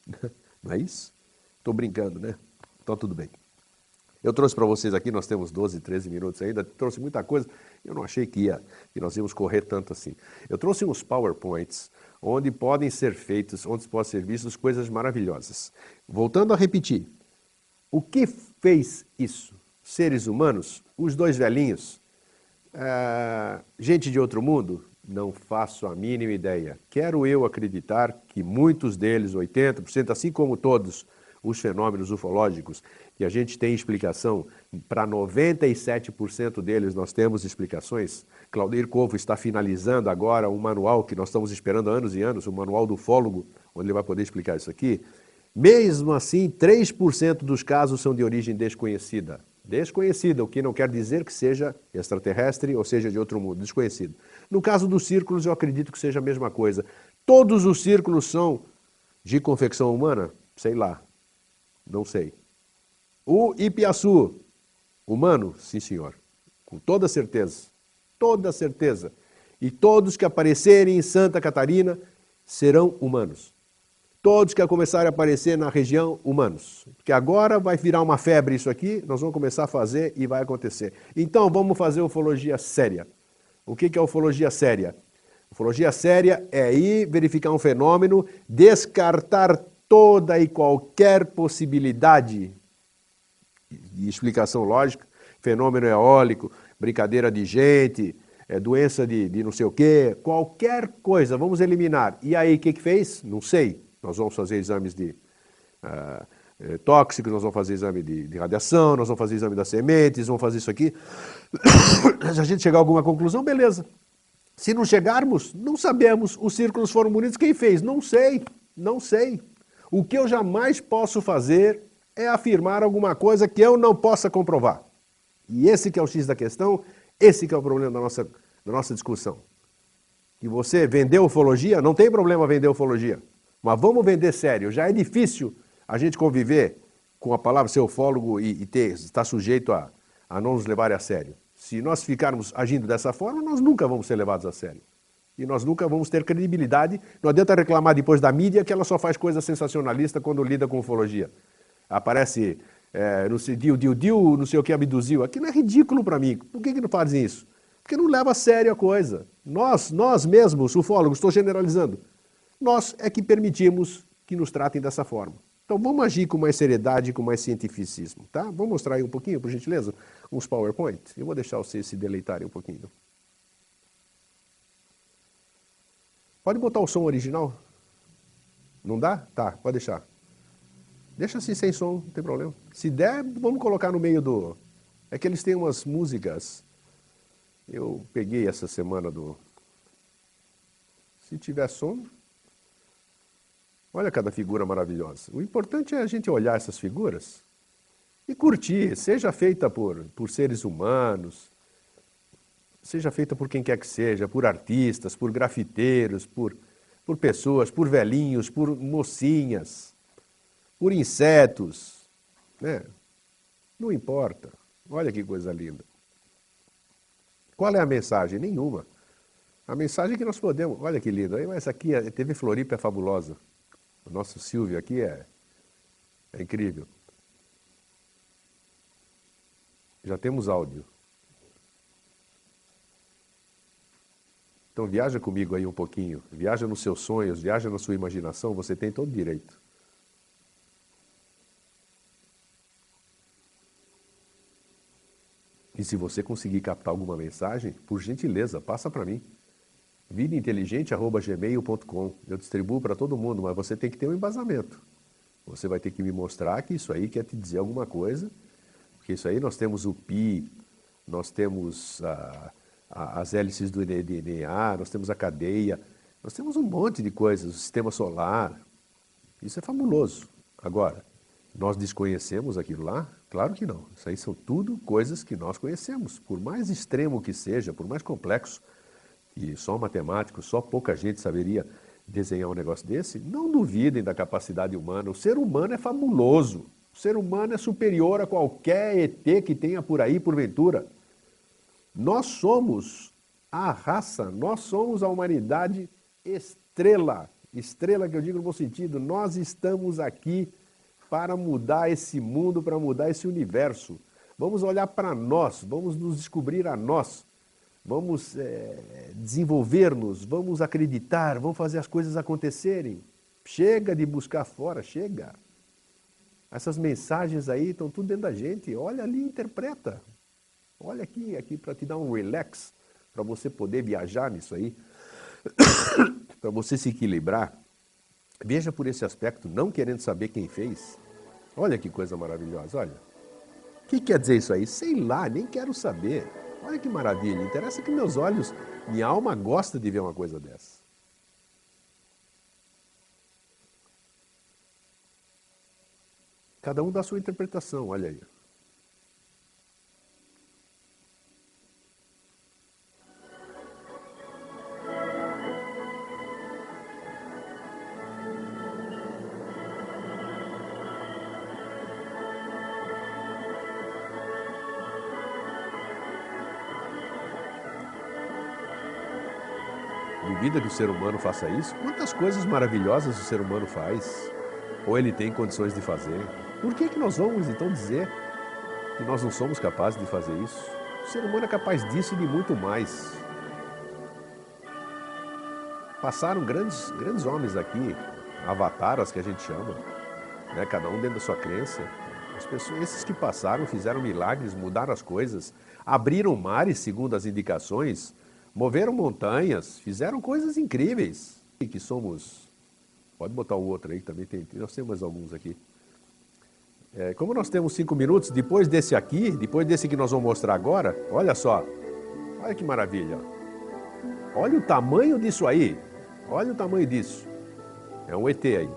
*laughs* Não é isso? Estou brincando, né? Então tudo bem. Eu trouxe para vocês aqui, nós temos 12, 13 minutos ainda, trouxe muita coisa. Eu não achei que, ia, que nós íamos correr tanto assim. Eu trouxe uns PowerPoints onde podem ser feitos, onde podem ser vistas coisas maravilhosas. Voltando a repetir, o que fez isso? Seres humanos? Os dois velhinhos? Ah, gente de outro mundo? Não faço a mínima ideia. Quero eu acreditar que muitos deles, 80%, assim como todos, os fenômenos ufológicos, que a gente tem explicação, para 97% deles nós temos explicações. Claudir Covo está finalizando agora um manual que nós estamos esperando há anos e anos, o manual do ufólogo, onde ele vai poder explicar isso aqui. Mesmo assim, 3% dos casos são de origem desconhecida. Desconhecida, o que não quer dizer que seja extraterrestre ou seja de outro mundo, desconhecido. No caso dos círculos, eu acredito que seja a mesma coisa. Todos os círculos são de confecção humana? Sei lá, não sei. O Ipiaçu, humano? Sim, senhor. Com toda certeza. Toda certeza. E todos que aparecerem em Santa Catarina serão humanos. Todos que começarem a aparecer na região, humanos. Porque agora vai virar uma febre isso aqui, nós vamos começar a fazer e vai acontecer. Então, vamos fazer ufologia séria. O que é ufologia séria? Ufologia séria é ir verificar um fenômeno, descartar toda e qualquer possibilidade de explicação lógica, fenômeno eólico, brincadeira de gente, é, doença de, de não sei o quê, qualquer coisa, vamos eliminar. E aí, o que, que fez? Não sei. Nós vamos fazer exames de uh, tóxicos, nós vamos fazer exame de, de, radiação, nós vamos fazer exame das sementes, vamos fazer isso aqui. *coughs* Se a gente chegar a alguma conclusão, beleza. Se não chegarmos, não sabemos. Os círculos foram bonitos, quem fez? Não sei, não sei. O que eu jamais posso fazer é afirmar alguma coisa que eu não possa comprovar. E esse que é o X da questão, esse que é o problema da nossa, da nossa discussão. Que você vendeu ufologia, não tem problema vender ufologia. Mas vamos vender sério. Já é difícil a gente conviver com a palavra ser ufólogo e, e ter, estar sujeito a, a não nos levar a sério. Se nós ficarmos agindo dessa forma, nós nunca vamos ser levados a sério. E nós nunca vamos ter credibilidade. Não adianta reclamar depois da mídia que ela só faz coisa sensacionalista quando lida com ufologia. Aparece, é, não sei, diu, diu, não sei o que, abduziu. Aquilo é ridículo para mim. Por que, que não fazem isso? Porque não leva a sério a coisa. Nós, nós mesmos, ufólogos, estou generalizando, nós é que permitimos que nos tratem dessa forma. Então vamos agir com mais seriedade com mais cientificismo, tá? Vamos mostrar aí um pouquinho, por gentileza, uns PowerPoint. Eu vou deixar vocês se deleitarem um pouquinho. Pode botar o som original? Não dá? Tá, pode deixar. Deixa assim sem som, não tem problema. Se der, vamos colocar no meio do... É que eles têm umas músicas eu peguei essa semana do... Se tiver som... Olha cada figura maravilhosa. O importante é a gente olhar essas figuras e curtir, seja feita por, por seres humanos, seja feita por quem quer que seja, por artistas, por grafiteiros, por, por pessoas, por velhinhos, por mocinhas, por insetos, né? Não importa. Olha que coisa linda. Qual é a mensagem? Nenhuma. A mensagem é que nós podemos... Olha que lindo. Essa aqui, a TV Floripa é fabulosa. O nosso Silvio aqui é, é incrível. Já temos áudio. Então viaja comigo aí um pouquinho. Viaja nos seus sonhos, viaja na sua imaginação, você tem todo direito. E se você conseguir captar alguma mensagem, por gentileza, passa para mim. vidainteligente.gmail.com Eu distribuo para todo mundo, mas você tem que ter um embasamento. Você vai ter que me mostrar que isso aí quer te dizer alguma coisa, porque isso aí nós temos o pi, nós temos a, as hélices do DNA, nós temos a cadeia, nós temos um monte de coisas, o sistema solar. Isso é fabuloso. Agora, nós desconhecemos aquilo lá? Claro que não. Isso aí são tudo coisas que nós conhecemos. Por mais extremo que seja, por mais complexo, e só matemático, só pouca gente saberia desenhar um negócio desse, não duvidem da capacidade humana. O ser humano é fabuloso. O ser humano é superior a qualquer ET que tenha por aí, porventura. Nós somos a raça, nós somos a humanidade estrela. Estrela que eu digo no bom sentido. Nós estamos aqui para mudar esse mundo, para mudar esse universo. Vamos olhar para nós, vamos nos descobrir a nós, vamos é, desenvolver-nos, vamos acreditar, vamos fazer as coisas acontecerem. Chega de buscar fora, chega. Essas mensagens aí estão tudo dentro da gente. Olha ali, interpreta. Olha aqui, aqui para te dar um relax, para você poder viajar nisso aí, *coughs* para você se equilibrar. Veja por esse aspecto, não querendo saber quem fez, Olha que coisa maravilhosa, olha. O que quer dizer isso aí? Sei lá, nem quero saber. Olha que maravilha. Interessa que meus olhos, minha alma gosta de ver uma coisa dessa. Cada um dá a sua interpretação, olha aí. Duvida que o ser humano faça isso? Quantas coisas maravilhosas o ser humano faz? Ou ele tem condições de fazer? Por que, que nós vamos então dizer que nós não somos capazes de fazer isso? O ser humano é capaz disso e de muito mais. Passaram grandes, grandes homens aqui, avataras que a gente chama, né? cada um dentro da sua crença. As pessoas, esses que passaram fizeram milagres, mudaram as coisas, abriram mares segundo as indicações, moveram montanhas, fizeram coisas incríveis. E que somos, pode botar o outro aí também, tem, nós temos mais alguns aqui. É, como nós temos cinco minutos, depois desse aqui, depois desse que nós vamos mostrar agora, olha só, olha que maravilha. Olha o tamanho disso aí, olha o tamanho disso. É um ET aí.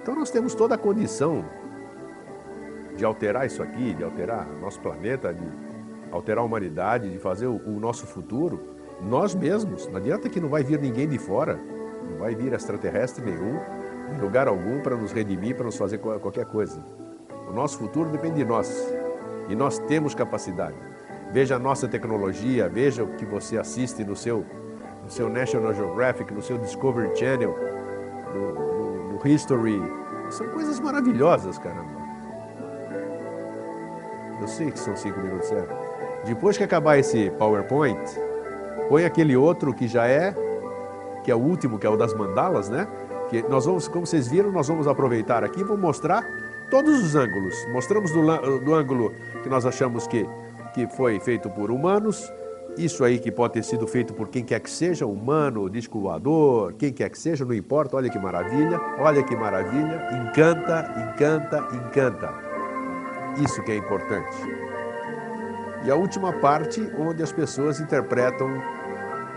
Então nós temos toda a condição de alterar isso aqui, de alterar nosso planeta, de alterar a humanidade, de fazer o, o nosso futuro, nós mesmos. Não adianta que não vai vir ninguém de fora, não vai vir extraterrestre nenhum, em lugar algum, para nos redimir, para nos fazer qualquer coisa. O nosso futuro depende de nós. E nós temos capacidade. Veja a nossa tecnologia, veja o que você assiste no seu, no seu National Geographic, no seu Discovery Channel, no, no, no History. São coisas maravilhosas, caramba. Eu sei que são cinco minutos, é. Depois que acabar esse PowerPoint, põe aquele outro que já é, que é o último, que é o das mandalas, né? Que nós vamos, como vocês viram, nós vamos aproveitar aqui, vou mostrar todos os ângulos. Mostramos do, do ângulo que nós achamos que, que foi feito por humanos, isso aí que pode ter sido feito por quem quer que seja, humano, disco voador, quem quer que seja, não importa, olha que maravilha, olha que maravilha, encanta, encanta, encanta. Isso que é importante. E a última parte, onde as pessoas interpretam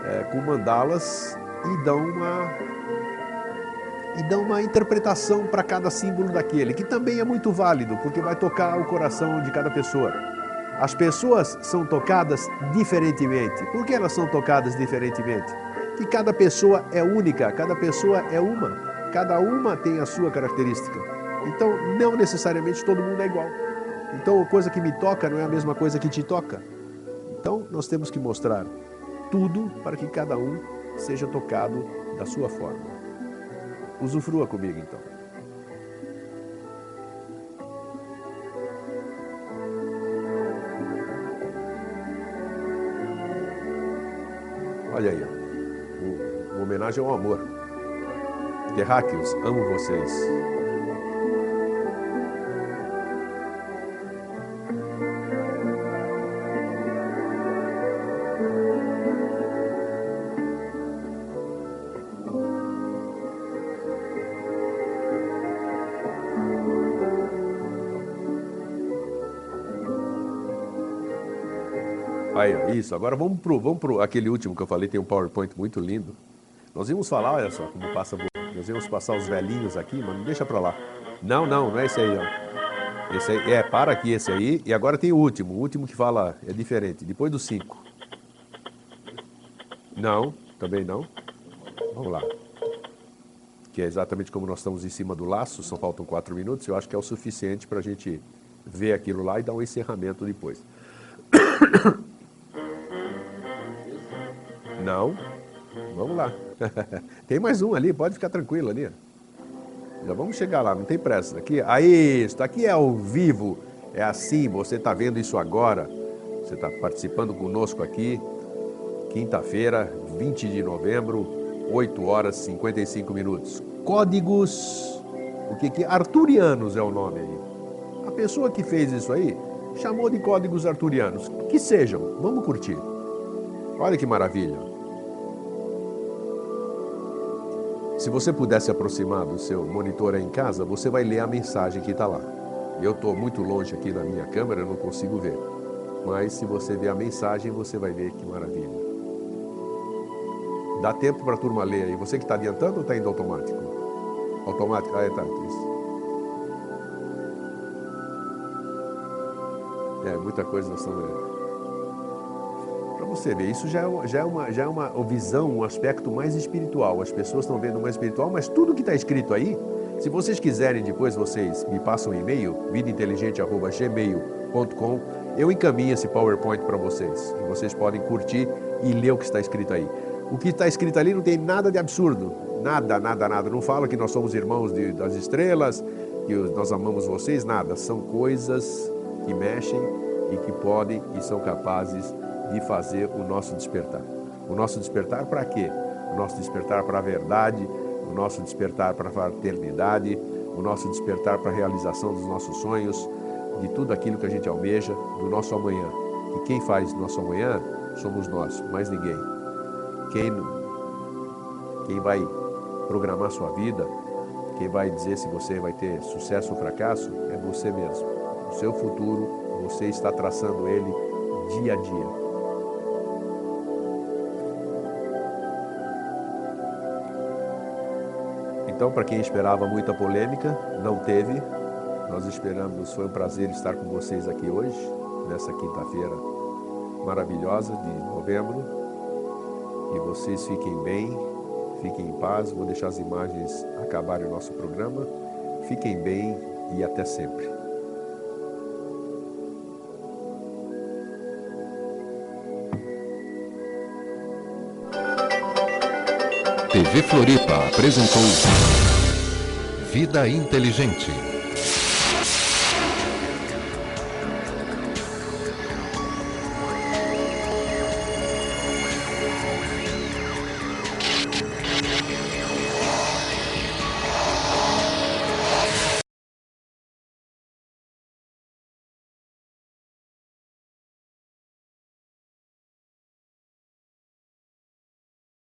é, com mandalas e dão uma e dão uma interpretação para cada símbolo daquele, que também é muito válido, porque vai tocar o coração de cada pessoa. As pessoas são tocadas diferentemente. Por que elas são tocadas diferentemente? Que cada pessoa é única, cada pessoa é uma, cada uma tem a sua característica. Então, não necessariamente todo mundo é igual. Então, a coisa que me toca não é a mesma coisa que te toca. Então, nós temos que mostrar tudo para que cada um seja tocado da sua forma. Usufrua comigo então. Olha aí, uma homenagem ao amor. Terráqueos, amo vocês. Aí, isso. Agora vamos pro, vamos pro aquele último que eu falei, tem um PowerPoint muito lindo. Nós íamos falar, olha só, como passa Nós íamos passar os velhinhos aqui, mas não deixa pra lá. Não, não, não é esse aí, ó. Esse aí, é, para aqui esse aí. E agora tem o último. O último que fala é diferente. Depois do 5. Não, também não. Vamos lá. Que é exatamente como nós estamos em cima do laço, só faltam quatro minutos. Eu acho que é o suficiente para a gente ver aquilo lá e dar um encerramento depois. *coughs* Não. Vamos lá. *laughs* tem mais um ali, pode ficar tranquilo ali. Já vamos chegar lá, não tem pressa. Aqui, aí, isso aqui é ao vivo. É assim, você está vendo isso agora. Você está participando conosco aqui. Quinta-feira, 20 de novembro, 8 horas e 55 minutos. Códigos, o que que arturianos é o nome aí. A pessoa que fez isso aí chamou de códigos arturianos. Que sejam, vamos curtir. Olha que maravilha. Se você puder se aproximar do seu monitor em casa, você vai ler a mensagem que está lá. Eu estou muito longe aqui na minha câmera, não consigo ver. Mas se você ver a mensagem, você vai ver que maravilha. Dá tempo para a turma ler aí. Você que está adiantando ou está indo automático? Automático? Ah, é, tá. Isso. É, muita coisa nós estamos você ver, isso já é, já é, uma, já é uma visão, um aspecto mais espiritual. As pessoas estão vendo mais espiritual, mas tudo que está escrito aí, se vocês quiserem depois, vocês me passam um e-mail, vidainteligente.gmail.com, eu encaminho esse PowerPoint para vocês. E vocês podem curtir e ler o que está escrito aí. O que está escrito ali não tem nada de absurdo. Nada, nada, nada. Não fala que nós somos irmãos de, das estrelas, que nós amamos vocês, nada. São coisas que mexem e que podem e são capazes de fazer o nosso despertar. O nosso despertar para quê? O nosso despertar para a verdade, o nosso despertar para a fraternidade, o nosso despertar para a realização dos nossos sonhos, de tudo aquilo que a gente almeja, do nosso amanhã. E quem faz nosso amanhã somos nós, mais ninguém. Quem, quem vai programar sua vida, quem vai dizer se você vai ter sucesso ou fracasso, é você mesmo. O seu futuro, você está traçando ele dia a dia. Então, para quem esperava muita polêmica, não teve. Nós esperamos, foi um prazer estar com vocês aqui hoje, nessa quinta-feira maravilhosa de novembro. E vocês fiquem bem, fiquem em paz. Vou deixar as imagens acabarem o nosso programa. Fiquem bem e até sempre. TV Floripa apresentou Vida Inteligente.